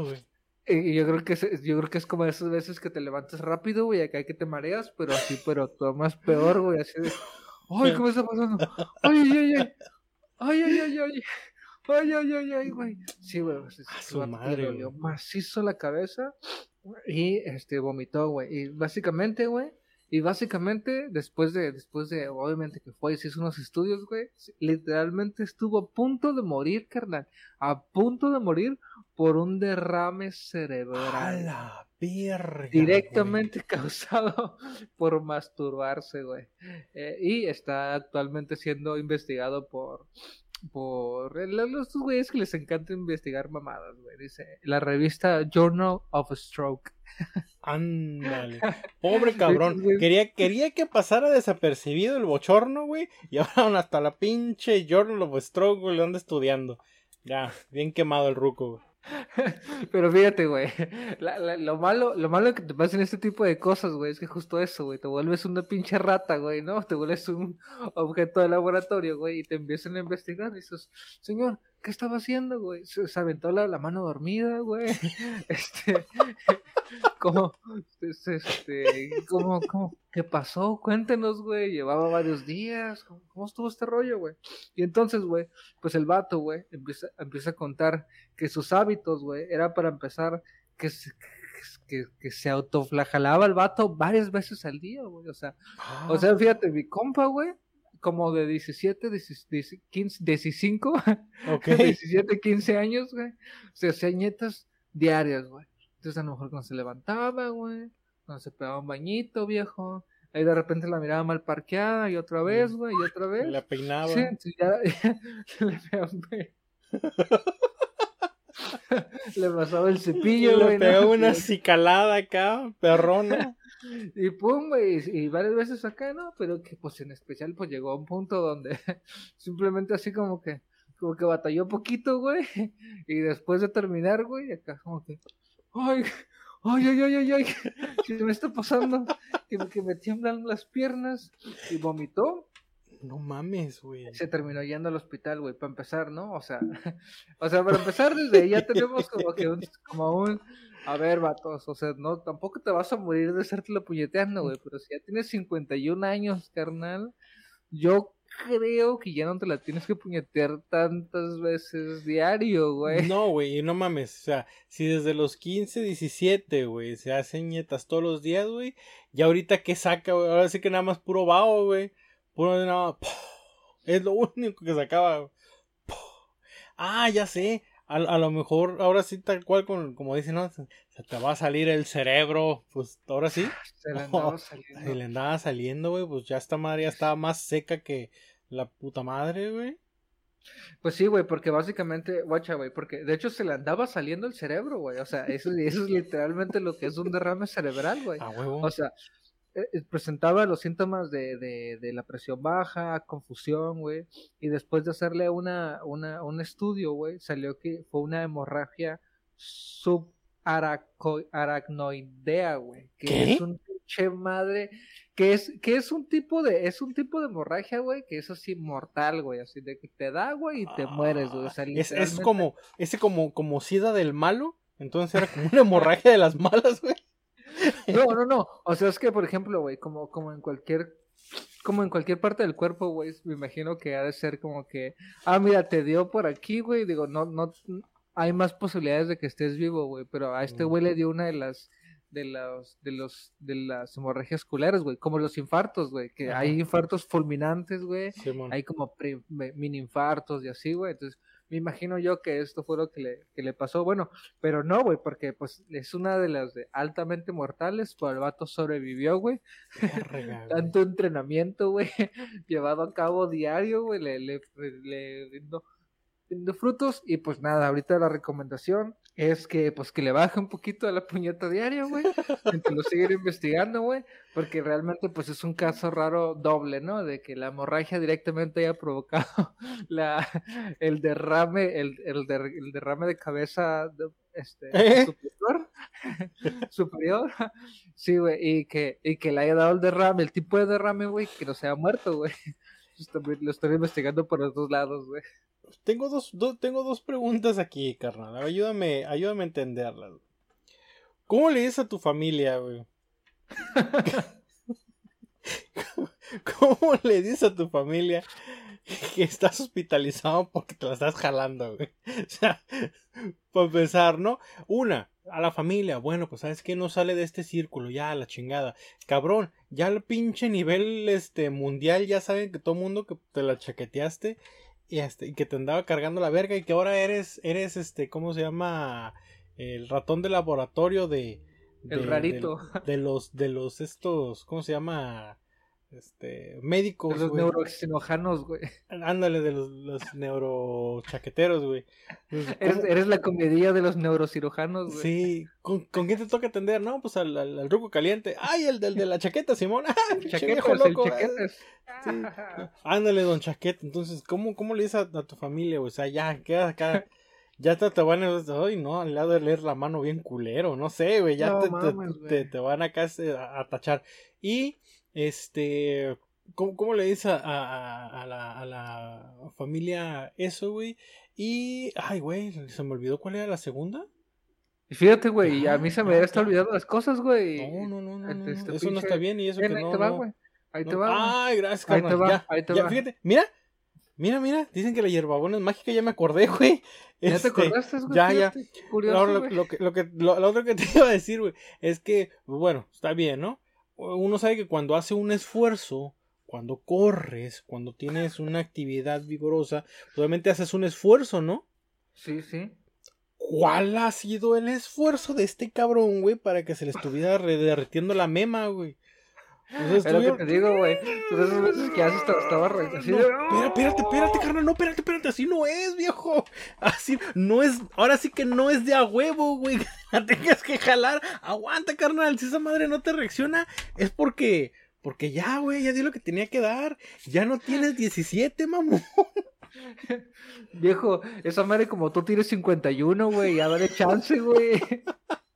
Eh, yo creo que es, yo creo que es como esas veces que te levantas rápido, güey, acá hay que te mareas, pero así, pero todo más peor, güey, así de, ay, ¿qué me está pasando? Ay, ay, ay, ay, ay, ay, ay, ay, ay, ay, ay, güey. Sí, güey, pues, a su madre, le dolió macizo la cabeza y, este, vomitó, güey, y básicamente, güey, y básicamente, después de, después de, obviamente que fue y se hizo unos estudios, güey, literalmente estuvo a punto de morir, carnal. A punto de morir por un derrame cerebral. A la verga. Directamente causado por masturbarse, güey. Eh, y está actualmente siendo investigado por, por los güeyes que les encanta investigar mamadas, güey. Dice la revista Journal of Stroke. Ándale. Pobre cabrón. Quería, quería que pasara desapercibido el bochorno, güey. Y ahora hasta la pinche Journal of Stroke, güey, lo anda estudiando. Ya, bien quemado el ruco, güey. Pero fíjate, güey, lo malo, lo malo que te pasa en este tipo de cosas, güey, es que justo eso, güey, te vuelves una pinche rata, güey, ¿no? Te vuelves un objeto de laboratorio, güey, y te empiezan a investigar y dices, señor, ¿qué estaba haciendo, güey? Se, aventó la, la, mano dormida, güey. Este, ¿cómo, este, cómo, cómo, qué pasó? Cuéntenos, güey. Llevaba varios días. ¿Cómo, estuvo este rollo, güey? Y entonces, güey, pues el vato, güey, empieza, empieza a contar que sus hábitos, güey, era para empezar que se, que, que se autoflagelaba el vato varias veces al día, güey. O sea, o ah. sea, fíjate, mi compa, güey, como de 17, 15, 15, okay. 17, 15 años, güey. Se hacía ñetas diarias, güey. Entonces a lo mejor cuando se levantaba, güey, cuando se pegaba un bañito, viejo. Ahí de repente la miraba mal parqueada y otra vez, güey, y otra vez. La peinaba. Sí, ya, le pegaba, le pasaba el cepillo, güey. Le pegaba una cicalada acá, perrona. Y pum, güey, y varias veces acá, ¿no? Pero que pues en especial pues llegó a un punto donde simplemente así como que, como que batalló poquito, güey. Y después de terminar, güey, acá como que, ay, ay, ay, ay, ay, ay, ¿qué me está pasando? Que, que me tiemblan las piernas y vomitó. No mames, güey. Se terminó yendo al hospital, güey, para empezar, ¿no? O sea, o sea, para empezar desde ahí ya tenemos como que un, como un, a ver, vatos, o sea, no, tampoco te vas a morir de la puñeteando, güey, pero si ya tienes 51 años, carnal, yo creo que ya no te la tienes que puñetear tantas veces diario, güey. No, güey, no mames, o sea, si desde los 15, 17, güey, se hacen nietas todos los días, güey, ya ahorita que saca, güey, ahora sí que nada más puro vaho, güey, puro nada, es lo único que sacaba, Ah, ya sé, a, a, lo mejor ahora sí tal cual con, como dicen, ¿no? Se, te va a salir el cerebro, pues ahora sí. Se le andaba saliendo. Se le andaba saliendo, güey, pues ya esta madre ya estaba más seca que la puta madre, güey. Pues sí, güey, porque básicamente, guacha, güey, porque de hecho se le andaba saliendo el cerebro, güey, o sea, eso, eso es literalmente lo que es un derrame cerebral, güey. A huevo. O sea, presentaba los síntomas de, de, de, la presión baja, confusión, güey, y después de hacerle una, una, un estudio, güey, salió que fue una hemorragia subaracnoidea, güey, que es un pinche madre, que es, que es un tipo de, es un tipo de hemorragia, güey, que es así mortal, güey, así de que te da, güey, y te mueres, güey, o sea, es, es como, ese como, como sida del malo, entonces era como una hemorragia de las malas, güey. No, no, no. O sea, es que, por ejemplo, güey, como, como en cualquier como en cualquier parte del cuerpo, güey, me imagino que ha de ser como que, ah, mira, te dio por aquí, güey, digo, no, no, hay más posibilidades de que estés vivo, güey, pero a este güey le dio una de las, de los, de los, de las hemorragias culeras, güey, como los infartos, güey, que hay infartos fulminantes, güey, hay como mini infartos y así, güey, entonces, me imagino yo que esto fue lo que le, que le pasó. Bueno, pero no, güey, porque pues es una de las de altamente mortales, pero el vato sobrevivió, güey. Tanto entrenamiento, güey, llevado a cabo diario, güey, le, le, le, le frutos y pues nada, ahorita la recomendación es que pues que le baje un poquito a la puñeta diaria, güey, que lo sigan investigando, güey, porque realmente pues es un caso raro doble, ¿no? De que la hemorragia directamente haya provocado la el derrame el, el, derrame de cabeza este ¿Eh? superior superior sí, güey, y que y que le haya dado el derrame, el tipo de derrame, güey, que no sea muerto, güey. Lo estoy investigando por los dos lados, güey. Tengo dos, tengo dos preguntas aquí, carnal. Ayúdame, ayúdame a entenderlas. ¿Cómo le dices a tu familia, güey? ¿Cómo le dices a tu familia que estás hospitalizado porque te la estás jalando, güey? O sea, para empezar, ¿no? Una, a la familia, bueno, pues sabes que no sale de este círculo, ya la chingada. Cabrón, ya al pinche nivel este mundial ya saben que todo mundo que te la chaqueteaste y este y que te andaba cargando la verga y que ahora eres eres este ¿cómo se llama? el ratón de laboratorio de, el rarito de, los de los estos ¿cómo se llama? Este, médicos, Los güey. güey. Ándale, de los, los neurochaqueteros, güey. Eres, ¿cómo- eres la comedia de los neurocirujanos, güey. Sí, ¿Con, con quién te toca atender? No, pues al, al, al ruco caliente. ¡Ay, el del de la chaqueta, Simón! ¡Ah, Chaquetas, el loco! chaquetas. Sí. Ándale, don Chaqueta. Entonces, ¿cómo, cómo le dices a, a tu familia? güey? O sea, ya, queda acá. Ya te, te van a. Ay, no, al lado de leer la mano bien culero. No sé, güey. Ya No te, te- mames, te, güey. te van acá este, a, a tachar. Y, este. ¿Cómo, cómo le dices a, a, a la, a la familia eso, güey? Y. Ay, güey, se me olvidó cuál era la segunda. Fíjate, güey, a mí se me Ah, está olvidando las cosas, güey. No, no, no, no. no, Este no, Eso no está bien y eso que Ven, ahí no. te va, no. güey. Ahí te No, va. güey. Ay, gracias, Ahí te va, ya, ahí te ya, va. fíjate, mira, mira, mira, dicen que la hierbabuena es mágica, ya me acordé, güey. ¿Ya te Este, acordaste, güey? ya, ya. Curioso, lo, güey. lo que, lo, que, lo, lo otro que te iba a decir, güey, es que, bueno, está bien, ¿no? Uno sabe que cuando hace un esfuerzo, cuando corres, cuando tienes una actividad vigorosa, obviamente haces un esfuerzo, ¿no? Sí, sí. ¿Cuál ha sido el esfuerzo de este cabrón, güey, para que se le estuviera derritiendo la mema, güey? O sea, Es lo que te digo, güey. De esas veces que haces estaba, así No, de- espera, espérate, espérate, carnal, no, espérate, espérate, así no es, viejo. Así no es, ahora sí que no es de a huevo, güey. La tengas que jalar. Aguanta, carnal, si esa madre no te reacciona, es porque, porque ya, güey, ya di lo que tenía que dar. Ya no tienes 17, mamón. Viejo, esa madre como tú tienes 51, güey, ya dale chance, güey.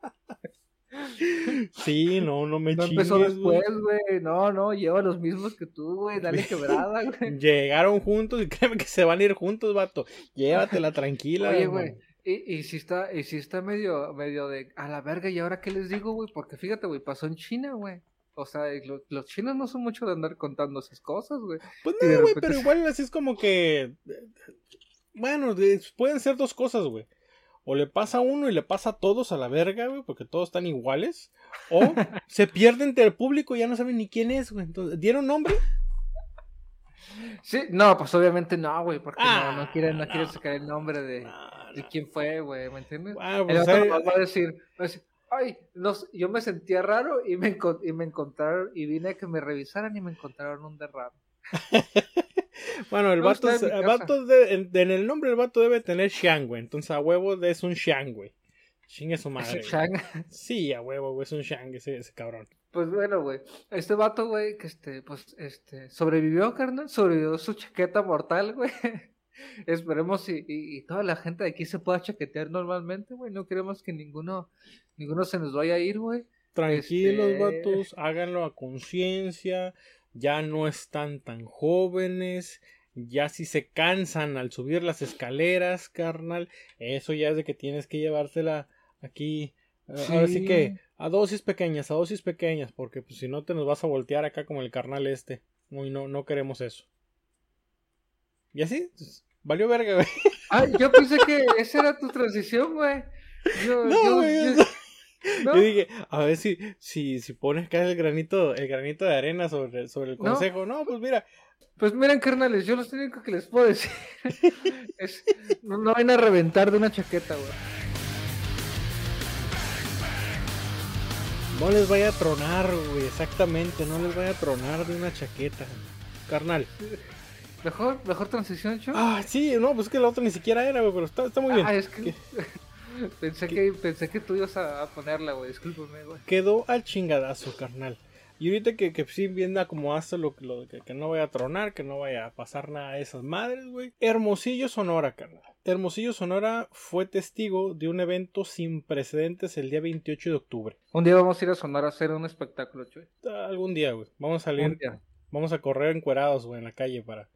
Sí, no, no me No chingues, empezó después, güey. No, no, lleva los mismos que tú, güey. Dale quebrada, güey. Llegaron juntos y créeme que se van a ir juntos, vato. Llévatela tranquila. Oye, güey. Y, y si está, y si está medio, medio de a la verga, ¿y ahora qué les digo, güey? Porque fíjate, güey, pasó en China, güey. O sea, lo- los chinos no son mucho de andar contando esas cosas, güey. Pues no, güey, repente pero igual así es como que. Bueno, de- pueden ser dos cosas, güey. O le pasa a uno y le pasa a todos a la verga, güey, porque todos están iguales. O se pierde entre el público y ya no saben ni quién es, güey. Entonces, ¿dieron nombre? Sí, no, pues obviamente no, güey, porque Ah, no, no quieren, no quieren sacar el nombre de, No, de no. quién fue, güey, ¿me entiendes? Ah, El pues, otro hay- nomás va a decir, va a decir, ay, no, sé, yo me sentía raro y me, y me encontraron, y vine a que me revisaran y me encontraron un derrame. Bueno, el vato, es- el vato de- en, en el nombre del vato debe tener Shang, güey. Entonces a huevo es un Shang, güey. Chingue su madre. Ese güey. Chang. Sí, a huevo, güey, es un Shang ese, ese cabrón. Pues bueno, güey, este vato, güey, que este, pues, este, sobrevivió, carnal, sobrevivió su chaqueta mortal, güey. Esperemos y, y, y toda la gente de aquí se pueda chaquetear normalmente, güey. No queremos que ninguno, ninguno se nos vaya a ir, güey. Tranquilos, Este- vatos, háganlo a conciencia. Ya no están tan jóvenes. Ya si se cansan al subir las escaleras, carnal, eso ya es de que tienes que llevársela aquí. eh, Ahora sí que a dosis pequeñas, a dosis pequeñas, porque pues si no te nos vas a voltear acá como el carnal este. Muy no, no queremos eso. Y así, pues, valió verga, güey. Ah, yo pensé que esa era tu transición, güey. Yo, No, yo- güey, yo- ¿no? Yo dije, a ver si, si, si pones acá el granito, el granito de arena sobre, sobre el consejo. No, pues mira, Pues miren, carnales, yo lo único que les puedo decir es no, no vayan a reventar de una chaqueta, güey. no les vaya a tronar, güey, exactamente, no les vaya a tronar de una chaqueta. Carnal. Mejor, mejor transición, Cho. Ah, sí, no, pues es que la otra ni siquiera era, güey, pero está, está muy bien. Ah, es que. Pensé que pensé que tú ibas a, ponerla, güey. Discúlpame, güey. Quedó al chingadazo, carnal. Y ahorita que, que sí bien acomodaste lo, lo que, que no vaya a tronar, que no vaya a pasar nada de esas madres, güey. Hermosillo, Sonora, carnal. Hermosillo, Sonora fue testigo de un evento sin precedentes el día 28 de octubre. Un día vamos a ir a sonar a hacer un espectáculo, Chuy. Algún día, güey. Vamos a salir, vamos a correr encuerados, güey, en la calle para...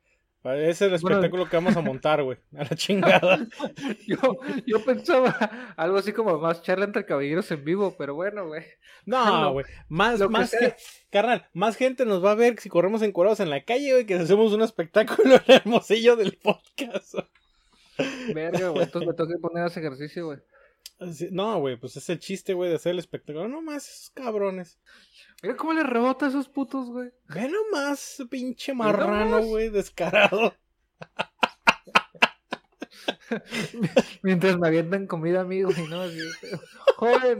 ese es el Bueno. espectáculo que vamos a montar, güey. A la chingada. Yo, yo pensaba algo así como más charla entre caballeros en vivo, pero bueno, güey. No, güey. Más, lo más que, carnal, más gente nos va a ver si corremos encuerados en la calle, güey, que hacemos un espectáculo hermosillo del podcast. Verga, güey. Entonces me tengo que poner ese ejercicio, güey. No, güey, pues es el chiste, güey, de hacer el espectáculo. No más esos cabrones. Mira cómo le rebota a esos putos, güey. Ve nomás, pinche marrano, güey, descarado. Mientras me avientan comida a mí, güey, ¿no? Así, joven.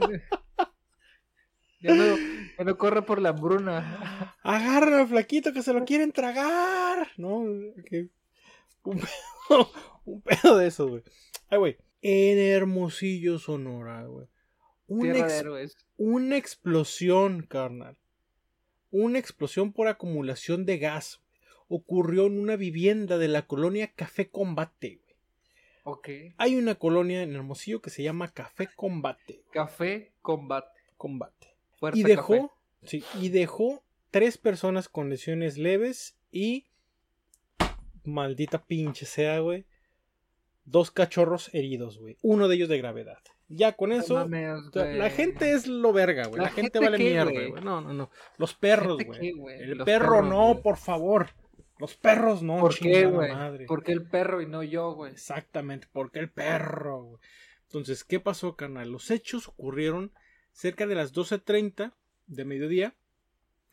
Ya no, ya no corre por la hambruna. Agarra flaquito que se lo quieren tragar. No, que- un, pedo, un pedo de eso, güey. Ay, güey. En Hermosillo, Sonora, güey. Una, ex- una explosión, carnal. Una explosión por acumulación de gas güey, ocurrió en una vivienda de la colonia Café Combate. güey. Ok. Hay una colonia en Hermosillo que se llama Café Combate. Café combate. Combate. Fuerza y café. dejó, sí, y dejó tres personas con lesiones leves y maldita pinche sea, güey. Dos cachorros heridos, güey. Uno de ellos de gravedad. Ya con No eso, mames, la gente es lo verga, güey. La, ¿La gente, gente vale qué, mierda, güey? No, no, no. Los perros, ¿Gente qué, güey. El Los perro perros, no, por favor. Los perros no, ¿Por qué, güey? madre. ¿Por qué el perro y no yo, güey? Exactamente, porque el perro. güey. Entonces, ¿qué pasó, carnal? Los hechos ocurrieron cerca de las 12.30 de mediodía,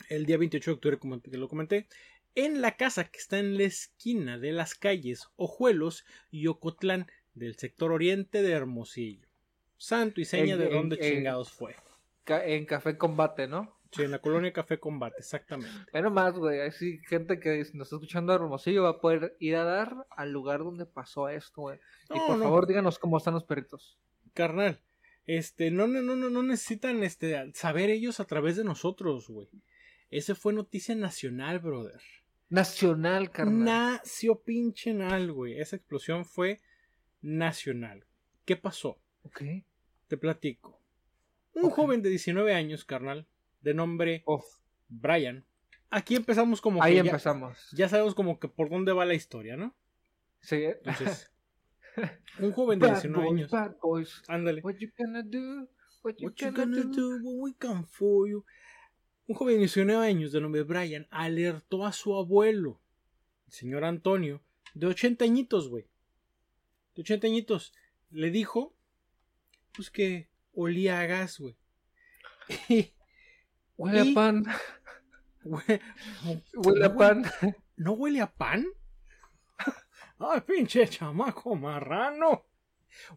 el día 28 de octubre, como te lo comenté, en la casa que está en la esquina de las calles Ojuelos y Ocotlán del sector oriente de Hermosillo. Santo y seña En- de en- dónde en- chingados fue. En Café Combate, ¿no? Sí, en la colonia Café Combate, exactamente. Bueno, más, güey. Así, gente que nos está escuchando de Hermosillo va a poder ir a dar al lugar donde pasó esto, güey. y No, por no. favor, díganos cómo están los perritos. carnal, este, no, no, no, no, no necesitan este, saber ellos a través de nosotros, güey. Ese fue noticia nacional, brother. Nacional, carnal. Nació pinche nal, güey. Esa explosión fue nacional. ¿Qué pasó? Ok. Te platico. Un joven de 19 años, carnal, de nombre Brian. Aquí empezamos como ahí que empezamos. Ya, sabemos como que por dónde va la historia, ¿no? Sí. Entonces, un joven de Bad 19 boys, años. Ándale. What you gonna do? What you What you gonna gonna do? do when we come for you? Un joven de 19 años de nombre Brian alertó a su abuelo, el señor Antonio, de 80 añitos, güey. De 80 añitos. Le dijo, pues que olía a gas, güey. Huele a pan. Güey, Huele a ¿no pan. ¿No huele a pan? Ay, pinche chamaco marrano.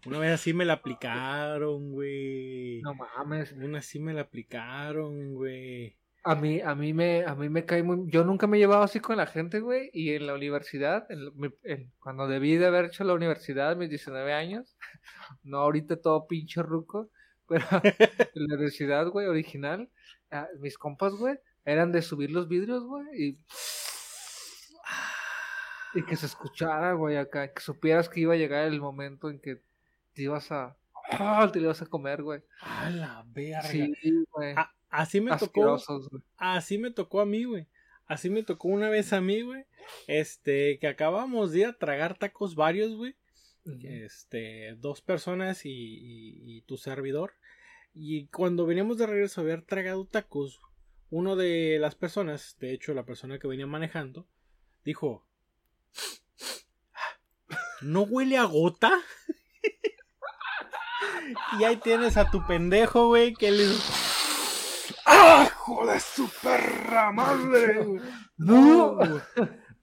Una vez así me la aplicaron, güey. No mames. Una así me la aplicaron, güey. A mí, a mí me, a mí me cae muy. Yo nunca me he llevado así con la gente, güey. Y en la universidad, en, en- cuando debí de haber hecho la universidad a mis 19 años, no ahorita todo pinche ruco, pero en la universidad, güey, original, ah, mis compas, güey, eran de subir los vidrios, güey, y, y que se escuchara, güey, acá, que supieras que iba a llegar el momento en que te ibas a. ¡Ah! te ibas a comer, güey. A la verga. Sí, güey. A- así me tocó. Güey. Así me tocó a mí, güey. Así me tocó una vez a mí, güey. Este, que acabamos de ir a tragar tacos varios, güey. Este, dos personas y, y- y tu servidor. Y cuando veníamos de regreso a haber tragado tacos, uno de las personas, de hecho la persona que venía manejando, dijo, ¿no huele a gota? y ahí tienes a tu pendejo, güey, que le... ¡Ah, hijo de su perra madre! No.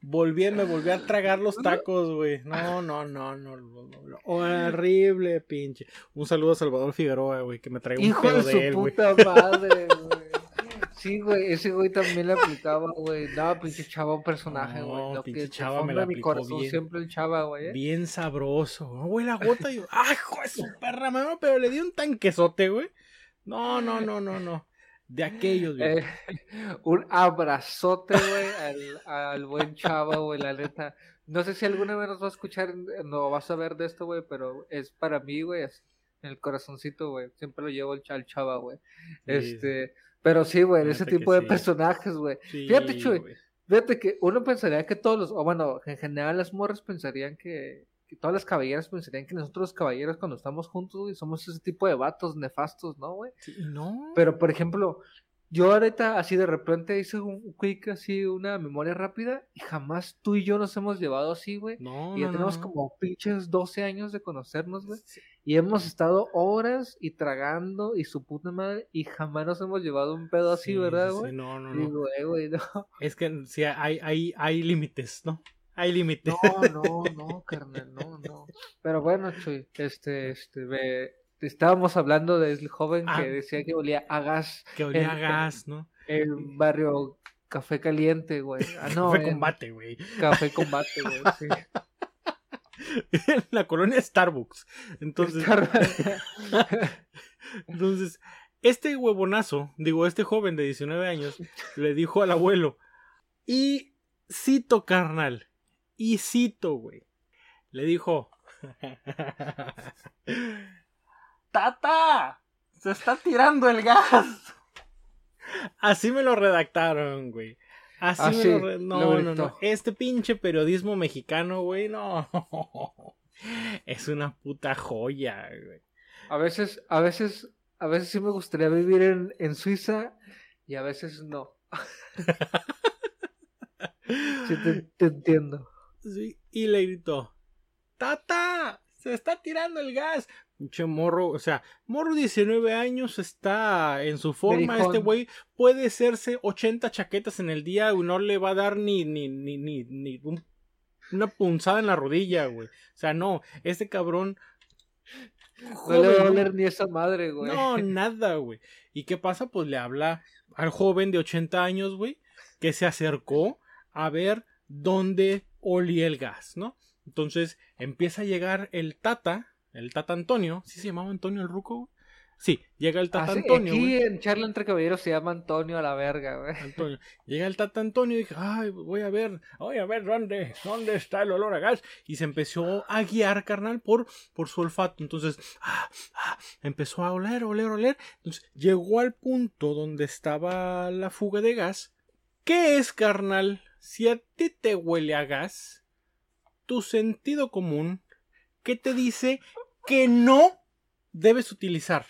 Volví, me volví a tragar los tacos, güey. No, no, no, no, no. Horrible, pinche. Un saludo a Salvador Figueroa, güey, que me traiga un pedo de de, su él, güey. puta madre, güey. Sí, güey, ese güey también le aplicaba, güey. No, pinche chava, un personaje, No, güey. Lo pinche que chava me la mi aplicó corazón bien. siempre el chava, güey. ¿eh? Bien sabroso. No, güey, la gota. Y ¡ay, hijo de su perra, mano! Pero le di un tanquesote, güey. No, no, no, no, no. De aquellos, güey. Eh, un abrazote, güey, al, al buen chava, güey, la neta. No sé si alguna vez nos va a escuchar, no vas a ver de esto, güey, pero es para mí, güey, en el corazoncito, güey. Siempre lo llevo al, ch- al chava, güey. Este, pero sí, güey, La ese tipo de sí. personajes, güey. Sí, fíjate, Chuy. Fíjate que uno pensaría que todos los, o bueno, en general las morras pensarían que, que todas las caballeras pensarían que nosotros los caballeros cuando estamos juntos, güey, somos ese tipo de vatos nefastos, ¿no, güey? Sí, no. Pero, por ejemplo, yo ahorita así de repente hice un quick, así una memoria rápida y jamás tú y yo nos hemos llevado así, güey. no, Y ya no, tenemos no. como pinches 12 años de conocernos, güey. Y hemos estado horas y tragando y su puta madre y jamás nos hemos llevado un pedo así, Sí, ¿verdad, sí, sí, güey? No, no, no. Digo, güey, no. Es que sí, hay, hay, hay límites, ¿no? Hay límites. No, no, no, carnal, no, no. Pero bueno, Chuy, este, este, ve, estábamos hablando del joven Ah. que decía que olía a gas Que olía a gas, ¿no? en barrio Café Caliente, güey. Ah, no, en combate, güey. Café Combate, güey. Sí. en la colonia Starbucks. Entonces, entonces, este huevonazo, digo, este joven de 19 años, le dijo al abuelo, y cito, carnal, y cito, güey. Le dijo, Tata, se está tirando el gas. Así me lo redactaron, güey. Así Ah, me sí, lo re- lo No, no, no. Este pinche periodismo mexicano, güey, no. Es una puta joya, güey. A veces, a veces, a veces sí me gustaría vivir en, en Suiza y a veces no. Sí, te, te entiendo. Sí, y le gritó, ¡Tata! ¡Se está tirando el gas! Pinche morro, o sea, morro 19 años está en su forma. Berijón. Este güey puede hacerse 80 chaquetas en el día y no le va a dar ni, ni, ni, ni, ni un- una punzada en la rodilla, güey. O sea, no, este cabrón. No le va a doler ni esa madre, güey. No, nada, güey. ¿Y qué pasa? Pues le habla al joven de 80 años, güey, que se acercó a ver dónde olía el gas, ¿no? Entonces empieza a llegar el tata, el tata Antonio, ¿sí se llamaba Antonio el ruco? Sí, llega el tata Ah, sí, Antonio, aquí en Charla entre Caballeros se llama Antonio a la verga, güey. Antonio. Llega el tata Antonio y dije, ay, voy a ver, voy a ver dónde, dónde está el olor a gas. Y se empezó a guiar, carnal, por, por su olfato. Entonces, ah, ah, empezó a oler, oler, oler. Entonces, llegó al punto donde estaba la fuga de gas. ¿Qué es, carnal? Si a ti te huele a gas, tu sentido común, ¿qué te dice que no debes utilizar?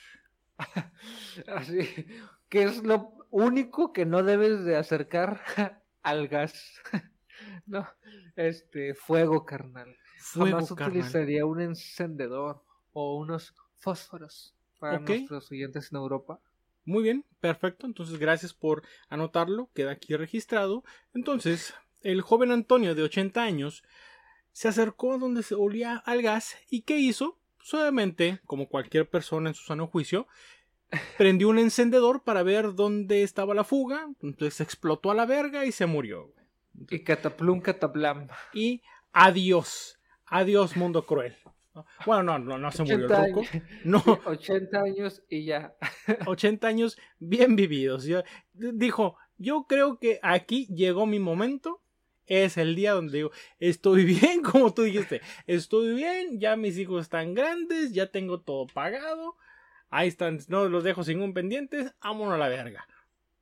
Así, que es lo único que no debes de acercar al gas. No, este, fuego, carnal. Fuego, Jamás carnal. utilizaría un encendedor o unos fósforos para nuestros oyentes en Europa. Muy bien, perfecto. Entonces, gracias por anotarlo. Queda aquí registrado. Entonces, el joven Antonio de 80 años se acercó a donde se olía al gas y ¿qué hizo? Suavemente, como cualquier persona en su sano juicio, prendió un encendedor para ver dónde estaba la fuga. Entonces explotó a la verga y se murió. Y cataplum, cataplam. Y adiós. Adiós, mundo cruel. ¿No? Bueno, no, no, no se murió el 80 ruco. No, 80 años y ya. 80 años bien vividos. Dijo, yo creo que aquí llegó mi momento. Es el día donde digo, estoy bien, como tú dijiste, estoy bien, ya mis hijos están grandes, ya tengo todo pagado. Ahí están, no los dejo sin un pendiente, vámonos a la verga.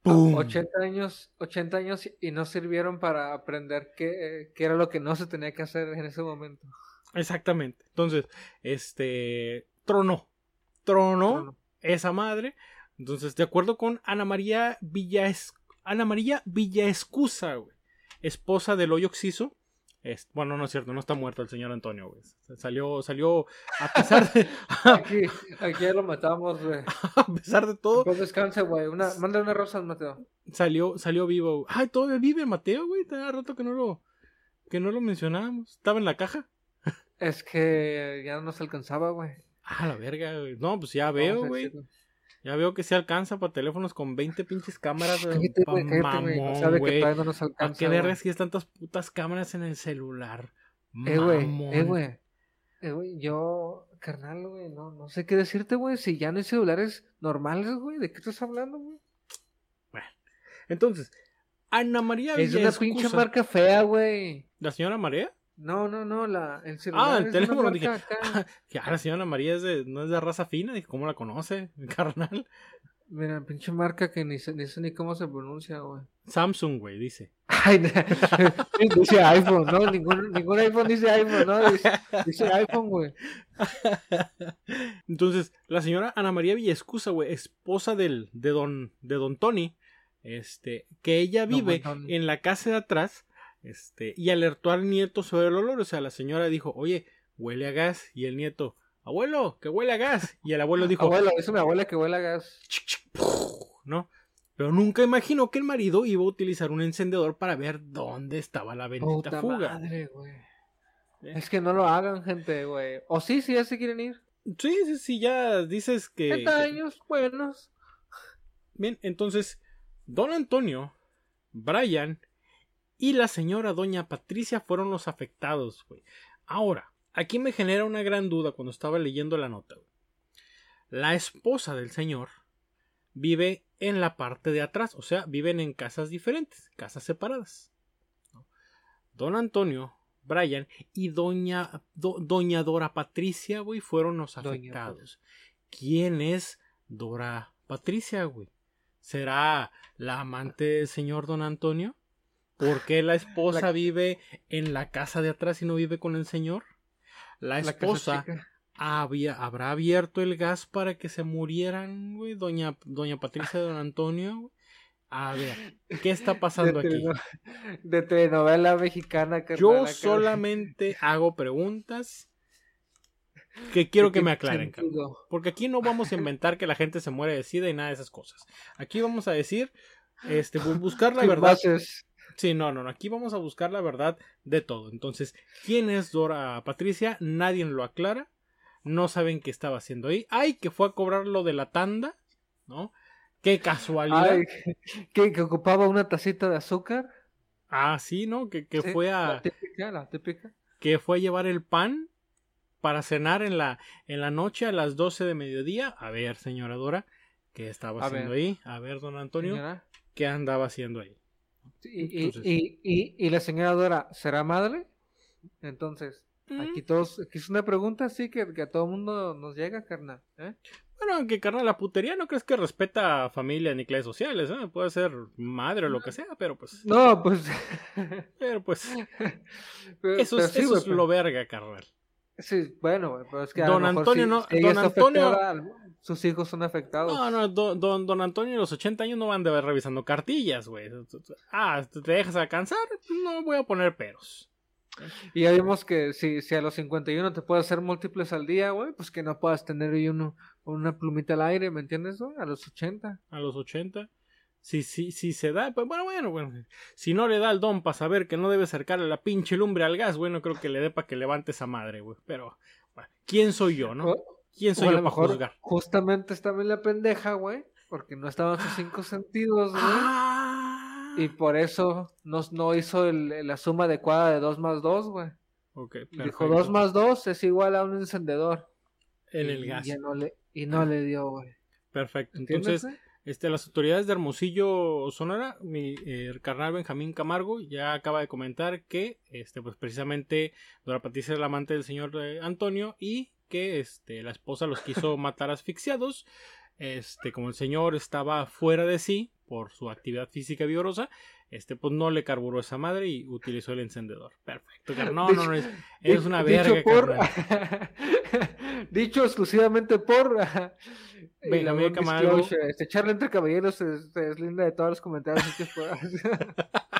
¡Pum! 80 años, 80 años y no sirvieron para aprender qué, qué era lo que no se tenía que hacer en ese momento. Exactamente. Entonces, este, tronó, tronó esa madre. Entonces, de acuerdo con Ana María Villaes... Ana María Villaescusa, güey, esposa del hoyo Oxiso. Es... Bueno, no es cierto, no está muerto el señor Antonio, güey. Salió, salió, a pesar de, Aquí, aquí ya lo matamos, güey. a pesar de todo, Pues descansa, güey. Una, manda una rosa al Mateo. salió, salió vivo. güey. Ay, todavía vive Mateo, güey. Tenía rato que no lo, que no lo mencionábamos. Estaba en la caja. Es que ya no nos alcanzaba, güey. Ah, la verga, güey. No, pues ya veo, güey. Ya veo que se alcanza para teléfonos con 20 pinches cámaras. güey. Cállate, güey, güey. Mamón, sabe que güey. todavía no nos ¿A qué vergas que es tantas putas cámaras en el celular? Eh, güey, eh, güey. Eh, güey, yo, carnal, güey, no, no sé qué decirte, güey. Si ya no hay celulares normales, güey, ¿de qué estás hablando, güey? Entonces, Ana María Es una pinche marca fea, güey. ¿La señora María? No, no, no, la, el celular. Ah, el es teléfono, dije, acá. Ah, la señora María es de, no es de raza fina. Dije, ¿cómo la conoce, carnal? Mira, pinche marca que ni sé, ni sé ni cómo se pronuncia, güey. Samsung, güey, dice. Ay, dice iPhone, ¿no? Ningún, ningún iPhone dice iPhone, ¿no? Dice, dice iPhone, güey. Entonces, la señora Ana María Villescusa, güey, esposa del, de don, de don Tony, este, que ella vive en la casa de atrás, este, y alertó al nieto sobre el olor. O sea, la señora dijo, oye, huele a gas. Y el nieto, abuelo, que huele a gas. Y el abuelo dijo, Abuelo, dice mi abuela que huele a gas. ¿no? Pero nunca imaginó que el marido iba a utilizar un encendedor para ver dónde estaba la bendita Puta fuga. madre, güey. ¿Eh? Es que no lo hagan, gente, güey. O sí, sí, ya se quieren ir. Sí, sí, sí, ya dices que... 70 años buenos. Bien, entonces, don Antonio, Brian y la señora doña Patricia fueron los afectados, güey. Ahora, aquí me genera una gran duda cuando estaba leyendo la nota. La esposa del señor vive en la parte de atrás, o sea, viven en casas diferentes, casas separadas. Don Antonio, Brian y doña, do, doña Dora Patricia, güey, fueron los afectados. ¿Quién es Dora Patricia, güey? ¿Será la amante del señor Don Antonio? ¿Por qué la esposa la... vive en la casa de atrás y no vive con el señor? La esposa la había, habrá abierto el gas para que se murieran, güey, doña, doña Patricia y Don Antonio. A ver, ¿qué está pasando de aquí? De telenovela mexicana. Yo solamente hago preguntas que quiero que me aclaren. Porque aquí no vamos a inventar que la gente se muere de sida y nada de esas cosas. Aquí vamos a decir, este, buscar la verdad. Bases? Sí, no, no, no. Aquí vamos a buscar la verdad de todo. Entonces, ¿quién es Dora Patricia? Nadie lo aclara. No saben qué estaba haciendo ahí. Ay, que fue a cobrar lo de la tanda, ¿no? Qué casualidad. Ay, que, que, ocupaba una tacita de azúcar. Ah, sí, ¿no? Que, que Sí, fue a. La típica, la típica. que fue a llevar el pan para cenar en la, en la noche a las 12 de mediodía. A ver, señora Dora, ¿qué estaba A haciendo ver. ahí? A ver, don Antonio, Señora. ¿qué andaba haciendo ahí? Y, y, Entonces- y, y, y la señora Dora, ¿será madre? Entonces, Mm. aquí todos, aquí es una pregunta así que, que a todo mundo nos llega, carnal. ¿eh? Bueno, aunque carnal, la putería no crees que respeta a familia ni clases sociales, ¿eh? Puede ser madre o lo que sea, pero pues. No, pues. Pero pues. pero- Eso pero es, sí, eso güey, es pero- lo verga, carnal. Sí, bueno, pero es que a Don lo mejor Antonio si- no- si ella don Antonio- afectada, sus hijos son afectados. No, no, don, don, don Antonio a los 80 años no van de ver revisando cartillas, güey. Ah, ¿te dejas alcanzar? No voy a poner peros. Y ya vimos que si, si a los 51 te puedes hacer múltiples al día, güey, pues que no puedas tener ahí uno, una plumita al aire, ¿me entiendes, güey? A los 80. a los 80. Si, si, si se da, pues bueno, bueno, bueno. Si no le da el don para saber que no debe acercarle la pinche lumbre al gas, bueno, creo que le dé para que levante esa madre, güey. Pero, bueno, ¿quién soy yo, no? O- ¿Quién o soy a yo lo para mejor juzgar? justamente está bien la pendeja, güey, porque no estaban sus cinco sentidos, güey. Ah. Y por eso no, no hizo el- la suma adecuada de 2 más 2, güey. Dijo perfecto. 2 más 2 es igual a un encendedor. En el y gas. ya no le, y no le dio, güey. Perfecto. ¿Entiendes, Entonces, güey? este, las autoridades de Hermosillo, Sonora, mi eh, carnal Benjamín Camargo ya acaba de comentar que, este, pues precisamente Dora Patricia es la amante del señor eh, Antonio y que, este, la esposa los quiso matar asfixiados. Este, como el señor estaba fuera de sí por su actividad física vigorosa, este, pues no le carburó esa madre y utilizó el encendedor. Perfecto. No, no, no, es, es una Dicho verga, por-. Dicho exclusivamente por Benjamín Illamón Camargo. Este charla entre caballeros se, se deslinda de todos los comentarios.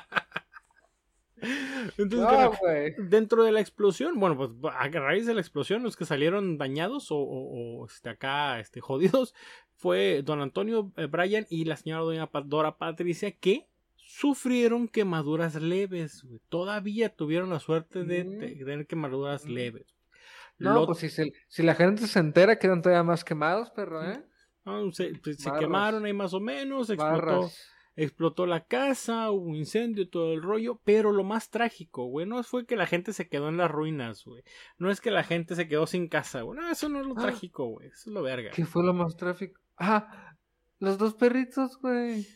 Entonces, no. Dentro de la explosión, bueno, pues a raíz de la explosión, los que salieron dañados o, o- o, este, acá este, jodidos fue don Antonio eh, Bryan y la señora doña Dora Patricia que sufrieron quemaduras leves. güey. Todavía tuvieron la suerte de, Mm. de tener quemaduras Mm. leves. No, Lo- pues si, se- si la gente se entera, quedan todavía más quemados, perro, ¿eh? no, se, pues, se quemaron ahí más o menos, explotó, Barras. Explotó la casa, hubo un incendio, todo el rollo, pero lo más trágico, güey, no fue que la gente se quedó en las ruinas, güey. No es que la gente se quedó sin casa, güey. No, eso no es lo Ah. trágico, güey. Eso es lo verga. ¿Qué fue lo más tráfico? Ah, los dos perritos, güey.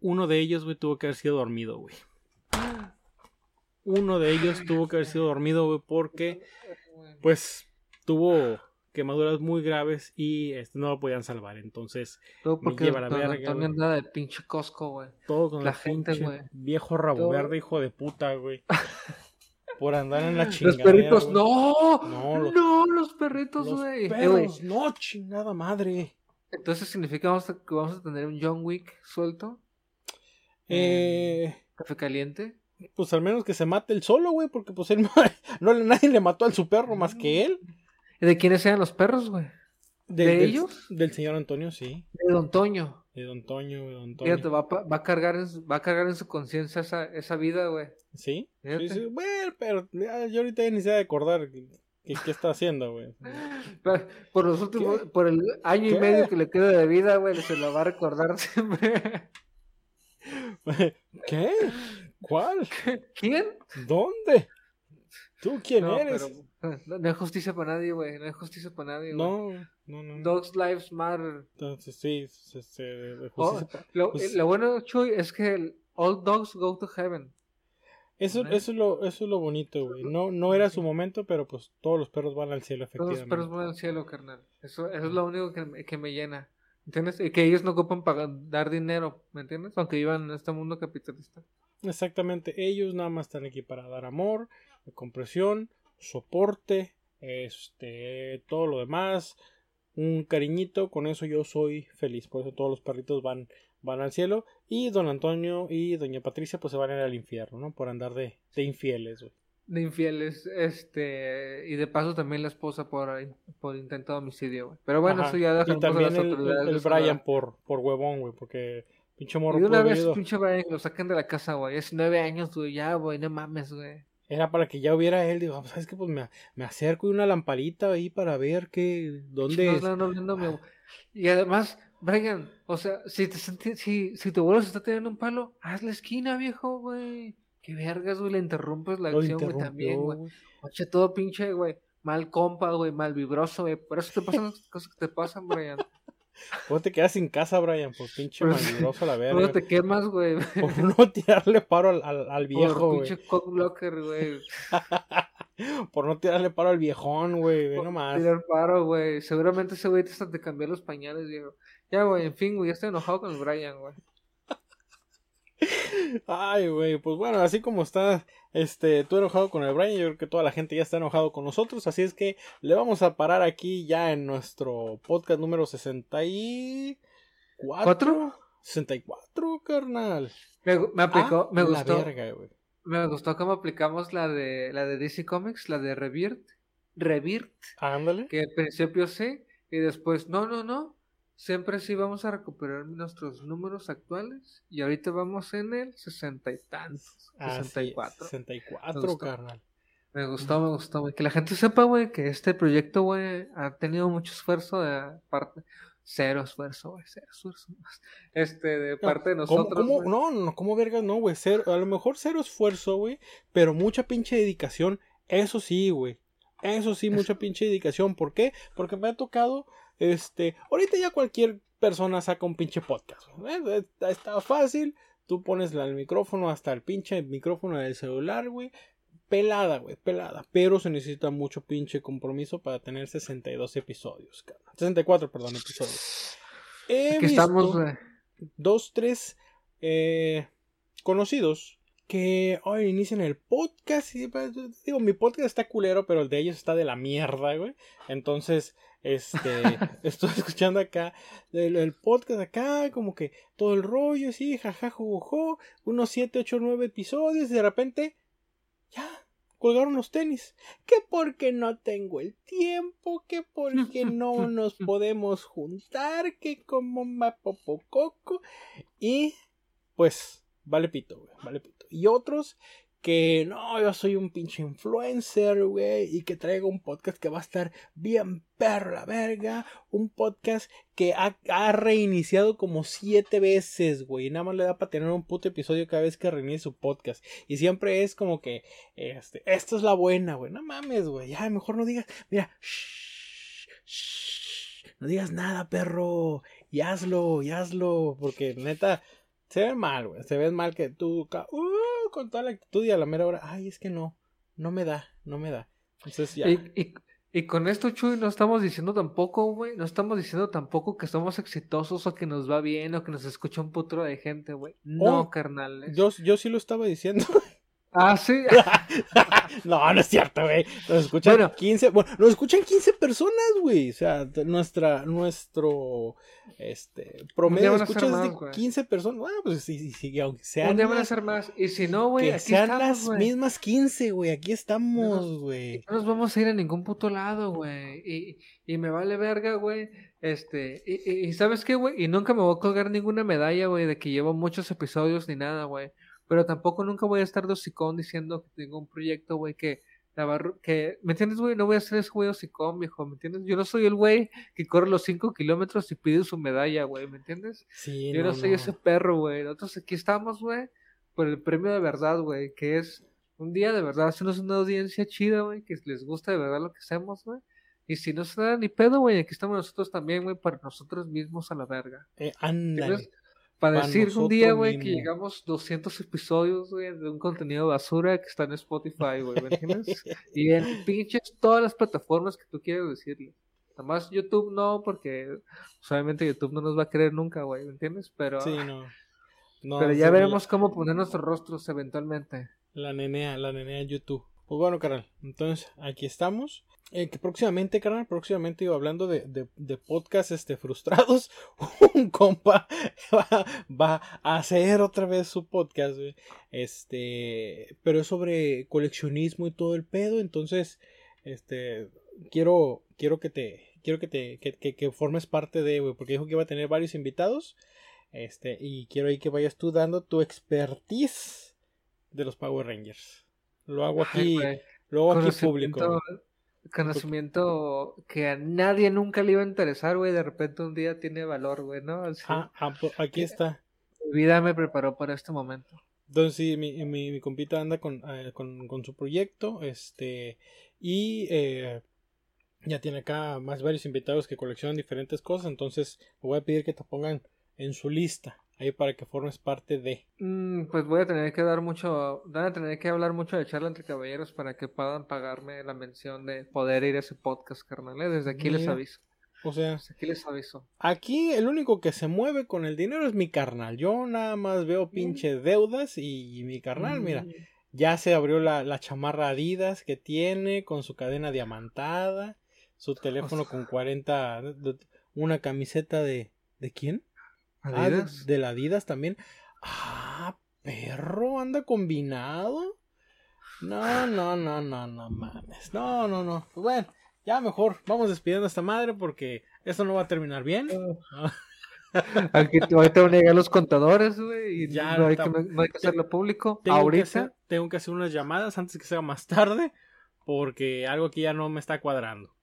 Uno de ellos, güey, tuvo que haber sido dormido, güey. Uno de ellos tuvo que haber sido dormido, güey, porque, pues, tuvo quemaduras muy graves y este, no lo podían salvar. Entonces, Todo me porque lleva la verga, de pinche Costco, güey. todo con La el gente, güey. viejo rabo Todo- verde, hijo de puta, güey. Por andar en la Los chingada. perritos, no, No, los- no, los perritos, Los güey. Perros, no, chingada madre. Entonces significa vamos a- que vamos a tener un John Wick suelto, Eh, café caliente. pues al menos que se mate él solo, güey, porque pues él no, nadie le mató al su perro más que él. ¿Y de quiénes eran los perros, güey? De, ¿De del- ellos? Del señor Antonio, sí. De Don Toño. De Don Toño, de Don Toño. Fíjate, va, va a cargar en su, va a cargar en su conciencia esa, esa vida, güey. ¿Sí? Sí, Fíjate. sí. Bueno, pero yo ahorita ni sé de acordar. ¿Qué, qué está haciendo, güey? Por los últimos, por el año y medio que le queda de vida, güey, se lo va a recordar siempre. ¿Qué? ¿Cuál? ¿Quién? ¿Dónde? ¿Tú quién No, eres? pero, no, hay justicia para nadie, güey. No hay justicia para nadie, güey. No, no, no. no. Dogs Lives Matter. Entonces, sí, Oh, justicia pa- lo, pues- lo bueno, Chuy, es que All Dogs Go to Heaven. Eso, ¿no? eso, es lo, eso es lo bonito, güey. No, no era su momento, pero pues todos los perros van al cielo, Todos los efectivamente. perros van al cielo, carnal. Eso, eso es lo único que, me- que me llena. ¿Entiendes? Y que ellos no ocupan pagar, dar dinero, ¿me entiendes? Aunque vivan en este mundo capitalista. Exactamente, ellos nada más están aquí para dar amor, compresión, soporte, este, todo lo demás, un cariñito, con eso yo soy feliz, por eso todos los perritos van, van al cielo y don Antonio y doña Patricia pues se van a ir al infierno, ¿no? Por andar de, de infieles, güey. De infieles, este, y de paso también la esposa por, por intento de homicidio, güey. Pero bueno, Ajá. eso ya deja Y también el, el, el de Brian por, por huevón, güey, porque pinche morro Y una vez, pinche Brian, lo saquen de la casa, güey. Es nueve años, güey. Ya, güey, no mames, güey. Era para que ya hubiera él, digo, ¿sabes qué? Pues me, me acerco y una lamparita ahí para ver qué, dónde No, es. no, no, no, mi amor. Y además, Brian, o sea, si te si, si tu abuelo se está teniendo un palo, haz la esquina, viejo, güey. Qué vergas, güey, le interrumpes la Lo acción, güey, también, güey. Oye, todo pinche, güey. Mal compa, güey, mal vibroso, güey. Por eso te pasan las cosas que te pasan, Brian. ¿Cómo te quedas sin casa, Brian? Por pinche Pero- malvibroso la verga. te quemas, güey. Por no tirarle paro al, al, al viejo, Por güey. pinche cock blocker, güey. Por no tirarle paro al viejón, güey. Ve nomás. Tirar paro, güey. Seguramente ese güey te hasta te cambió los pañales, viejo. Ya, güey, en fin, güey, ya estoy enojado con el Brian, güey. Ay, güey. Pues bueno, así como está este, tú enojado con el Brian, yo creo que toda la gente ya está enojado con nosotros. Así es que le vamos a parar aquí ya en nuestro podcast número 64. ¿Cuatro? 64, carnal. Me, me aplicó, Ah, me la gustó. verga, güey. Me gustó cómo aplicamos la de la de DC Comics, la de Rebirth. Rebirth, Ándale. que al principio sí, y después, no, no, no. Siempre sí vamos a recuperar nuestros números actuales. Y ahorita vamos en el sesenta y tantos. Así es, 64. 64, Me gustó. carnal. Me gustó, me gustó, güey. Que la gente sepa, güey, que este proyecto, güey, ha tenido mucho esfuerzo de parte. Cero esfuerzo, güey, cero esfuerzo. Este, de parte de ¿Cómo- nosotros. cómo? No, no, ¿cómo vergas no, güey? Cero- A lo mejor cero esfuerzo, güey, pero mucha pinche dedicación. Eso sí, güey. Eso sí, mucha pinche dedicación. ¿Por qué? Porque me ha tocado, este, ahorita ya cualquier persona saca un pinche podcast. güey. Eh, Está, fácil. Tú pones el micrófono hasta el pinche micrófono del celular, güey. Pelada, güey, pelada. Pero se necesita mucho pinche compromiso para tener 62 episodios, cabrón. 64, perdón, episodios. He Aquí estamos, dos, tres eh, conocidos que hoy inician el podcast. Y, digo, mi podcast está culero, pero el de ellos está de la mierda, güey. Entonces, este, estoy escuchando acá el, el podcast acá, como que todo el rollo, así, jaja, jojojo, unos 7, 8, 9 episodios, y de repente, ya. Colgaron los tenis. Que porque no tengo el tiempo. Que porque no nos podemos juntar. Que como mapopococo. Y pues, vale pito, güey, vale pito. Y otros que no, yo soy un pinche influencer, güey, y que traigo un podcast que va a estar bien perro la verga, un podcast que ha, ha reiniciado como siete veces, güey, nada más le da para tener un puto episodio cada vez que reinicie su podcast, y siempre es como que, este, esta es la buena, güey, no mames, güey, ya, mejor no digas, mira, shh, shh, no digas nada, perro, y hazlo, y hazlo, porque neta, se ve mal, güey. Se ve mal que tú uh, con toda la actitud y a la mera hora, ay, es que no, no me da, no me da. Entonces ya. Y, y, y con esto, Chuy, no estamos diciendo tampoco, güey, no estamos diciendo tampoco que somos exitosos o que nos va bien o que nos escucha un putro de gente, güey. No, Oh, carnales. Yo, yo sí lo estaba diciendo. Ah, sí. no, no es cierto, güey. Nos escuchan Bueno. 15, bueno, nos escuchan 15 personas, güey. O sea, nuestra, nuestro, este, promedio de escuchas es de más, güey. 15 personas. Bueno, pues sí, sí, sí, aunque sean día van a ser más. Y si no, güey, que aquí sean estamos, las mismas 15, güey. Aquí estamos, No güey. No nos vamos a ir a ningún puto lado, güey. Y, y me vale verga, güey. Este, y, y- y ¿sabes qué, güey? Y nunca me voy a colgar ninguna medalla, güey, de que llevo muchos episodios ni nada, güey. Pero tampoco nunca voy a estar de hocicón diciendo que tengo un proyecto, güey, que que, ¿me entiendes, güey? No voy a ser ese güey hocicón, viejo, ¿me entiendes? Yo no soy el güey que corre los 5 kilómetros y pide su medalla, güey, ¿me entiendes? Sí, Yo no, soy ese perro, güey. Nosotros aquí estamos, güey, por el premio de verdad, güey, que es un día de verdad hacernos una audiencia chida, güey, que les gusta de verdad lo que hacemos, güey. Y si no se da ni pedo, güey, aquí estamos nosotros también, güey, para nosotros mismos a la verga. Eh. Para Pa' decir un día, güey, que llegamos 200 episodios, güey, de un contenido basura que está en Spotify, güey, ¿me entiendes? y en pinches todas las plataformas que tú quieras decirle. Nada más YouTube no, porque obviamente YouTube no nos va a querer nunca, güey, ¿me entiendes? Pero, Sí, no. No, pero ya la- veremos cómo poner nuestros rostros eventualmente. La nenea, la nenea en YouTube. Pues bueno, carnal. Entonces, aquí estamos. Eh, que próximamente, carnal, próximamente iba hablando de, de, de podcast este, frustrados. Un compa va, va a hacer otra vez su podcast, güey. Este, pero es sobre coleccionismo y todo el pedo. Entonces, este, quiero, quiero que te, quiero que te, que, que, que formes parte de, güey, porque dijo que iba a tener varios invitados. Este, y quiero ahí que vayas tú dando tu expertise de los Power Rangers. Lo hago aquí, Ay, lo hago aquí público. Conocimiento que a nadie nunca le iba a interesar, güey, de repente un día tiene valor, güey, ¿no? Así, Ah, ah, pues, aquí está. Mi vida me preparó para este momento. Entonces sí, mi, mi, mi compita anda con, eh, con, con su proyecto, este, y eh, ya tiene acá más varios invitados que coleccionan diferentes cosas, entonces voy a pedir que te pongan en su lista, ahí para que formes parte de. Mm, pues voy a tener que dar mucho, van a tener que hablar mucho de charla entre caballeros para que puedan pagarme la mención de poder ir a ese podcast, carnal. ¿eh? Desde aquí les aviso. O sea, Desde aquí les aviso. aquí el único que se mueve con el dinero es mi carnal. Yo nada más veo pinche deudas y, mi carnal, mira, Mm, Ya se abrió la, la chamarra Adidas que tiene con su cadena diamantada, su teléfono con 40, una camiseta de... ¿De quién? Ah, de, Adidas. de la Adidas también. Ah, perro, anda combinado. No, no, no, no, no mames. No, no, no. Pues bueno, ya mejor vamos despidiendo a esta madre porque esto no va a terminar bien. Aquí te- ahorita van a llegar los contadores, güey, y Ya, no, hay que, tam- no hay que hacerlo público. Tengo que, Ahorita, hacer, tengo que hacer unas llamadas antes que sea más tarde porque algo aquí ya no me está cuadrando.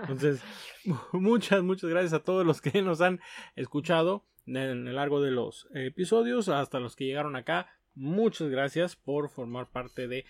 Entonces, muchas, muchas gracias a todos los que nos han escuchado en el largo de los episodios, hasta los que llegaron acá. Muchas gracias por formar parte de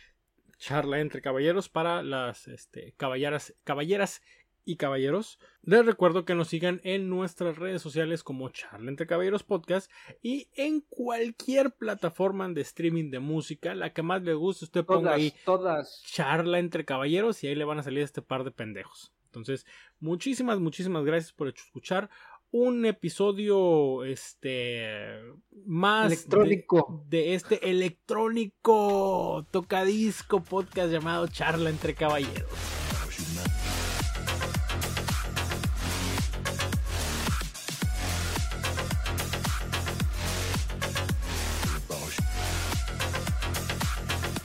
charla entre caballeros para las este, caballeras, caballeras y caballeros. Les recuerdo que nos sigan en nuestras redes sociales como Charla entre Caballeros Podcast y en cualquier plataforma de streaming de música, la que más le guste, usted ponga todas, ahí todas. charla entre caballeros y ahí le van a salir este par de pendejos. Entonces, muchísimas, muchísimas gracias por escuchar un episodio este más de- Electrónico. de, este electrónico tocadisco podcast llamado Charla entre caballeros.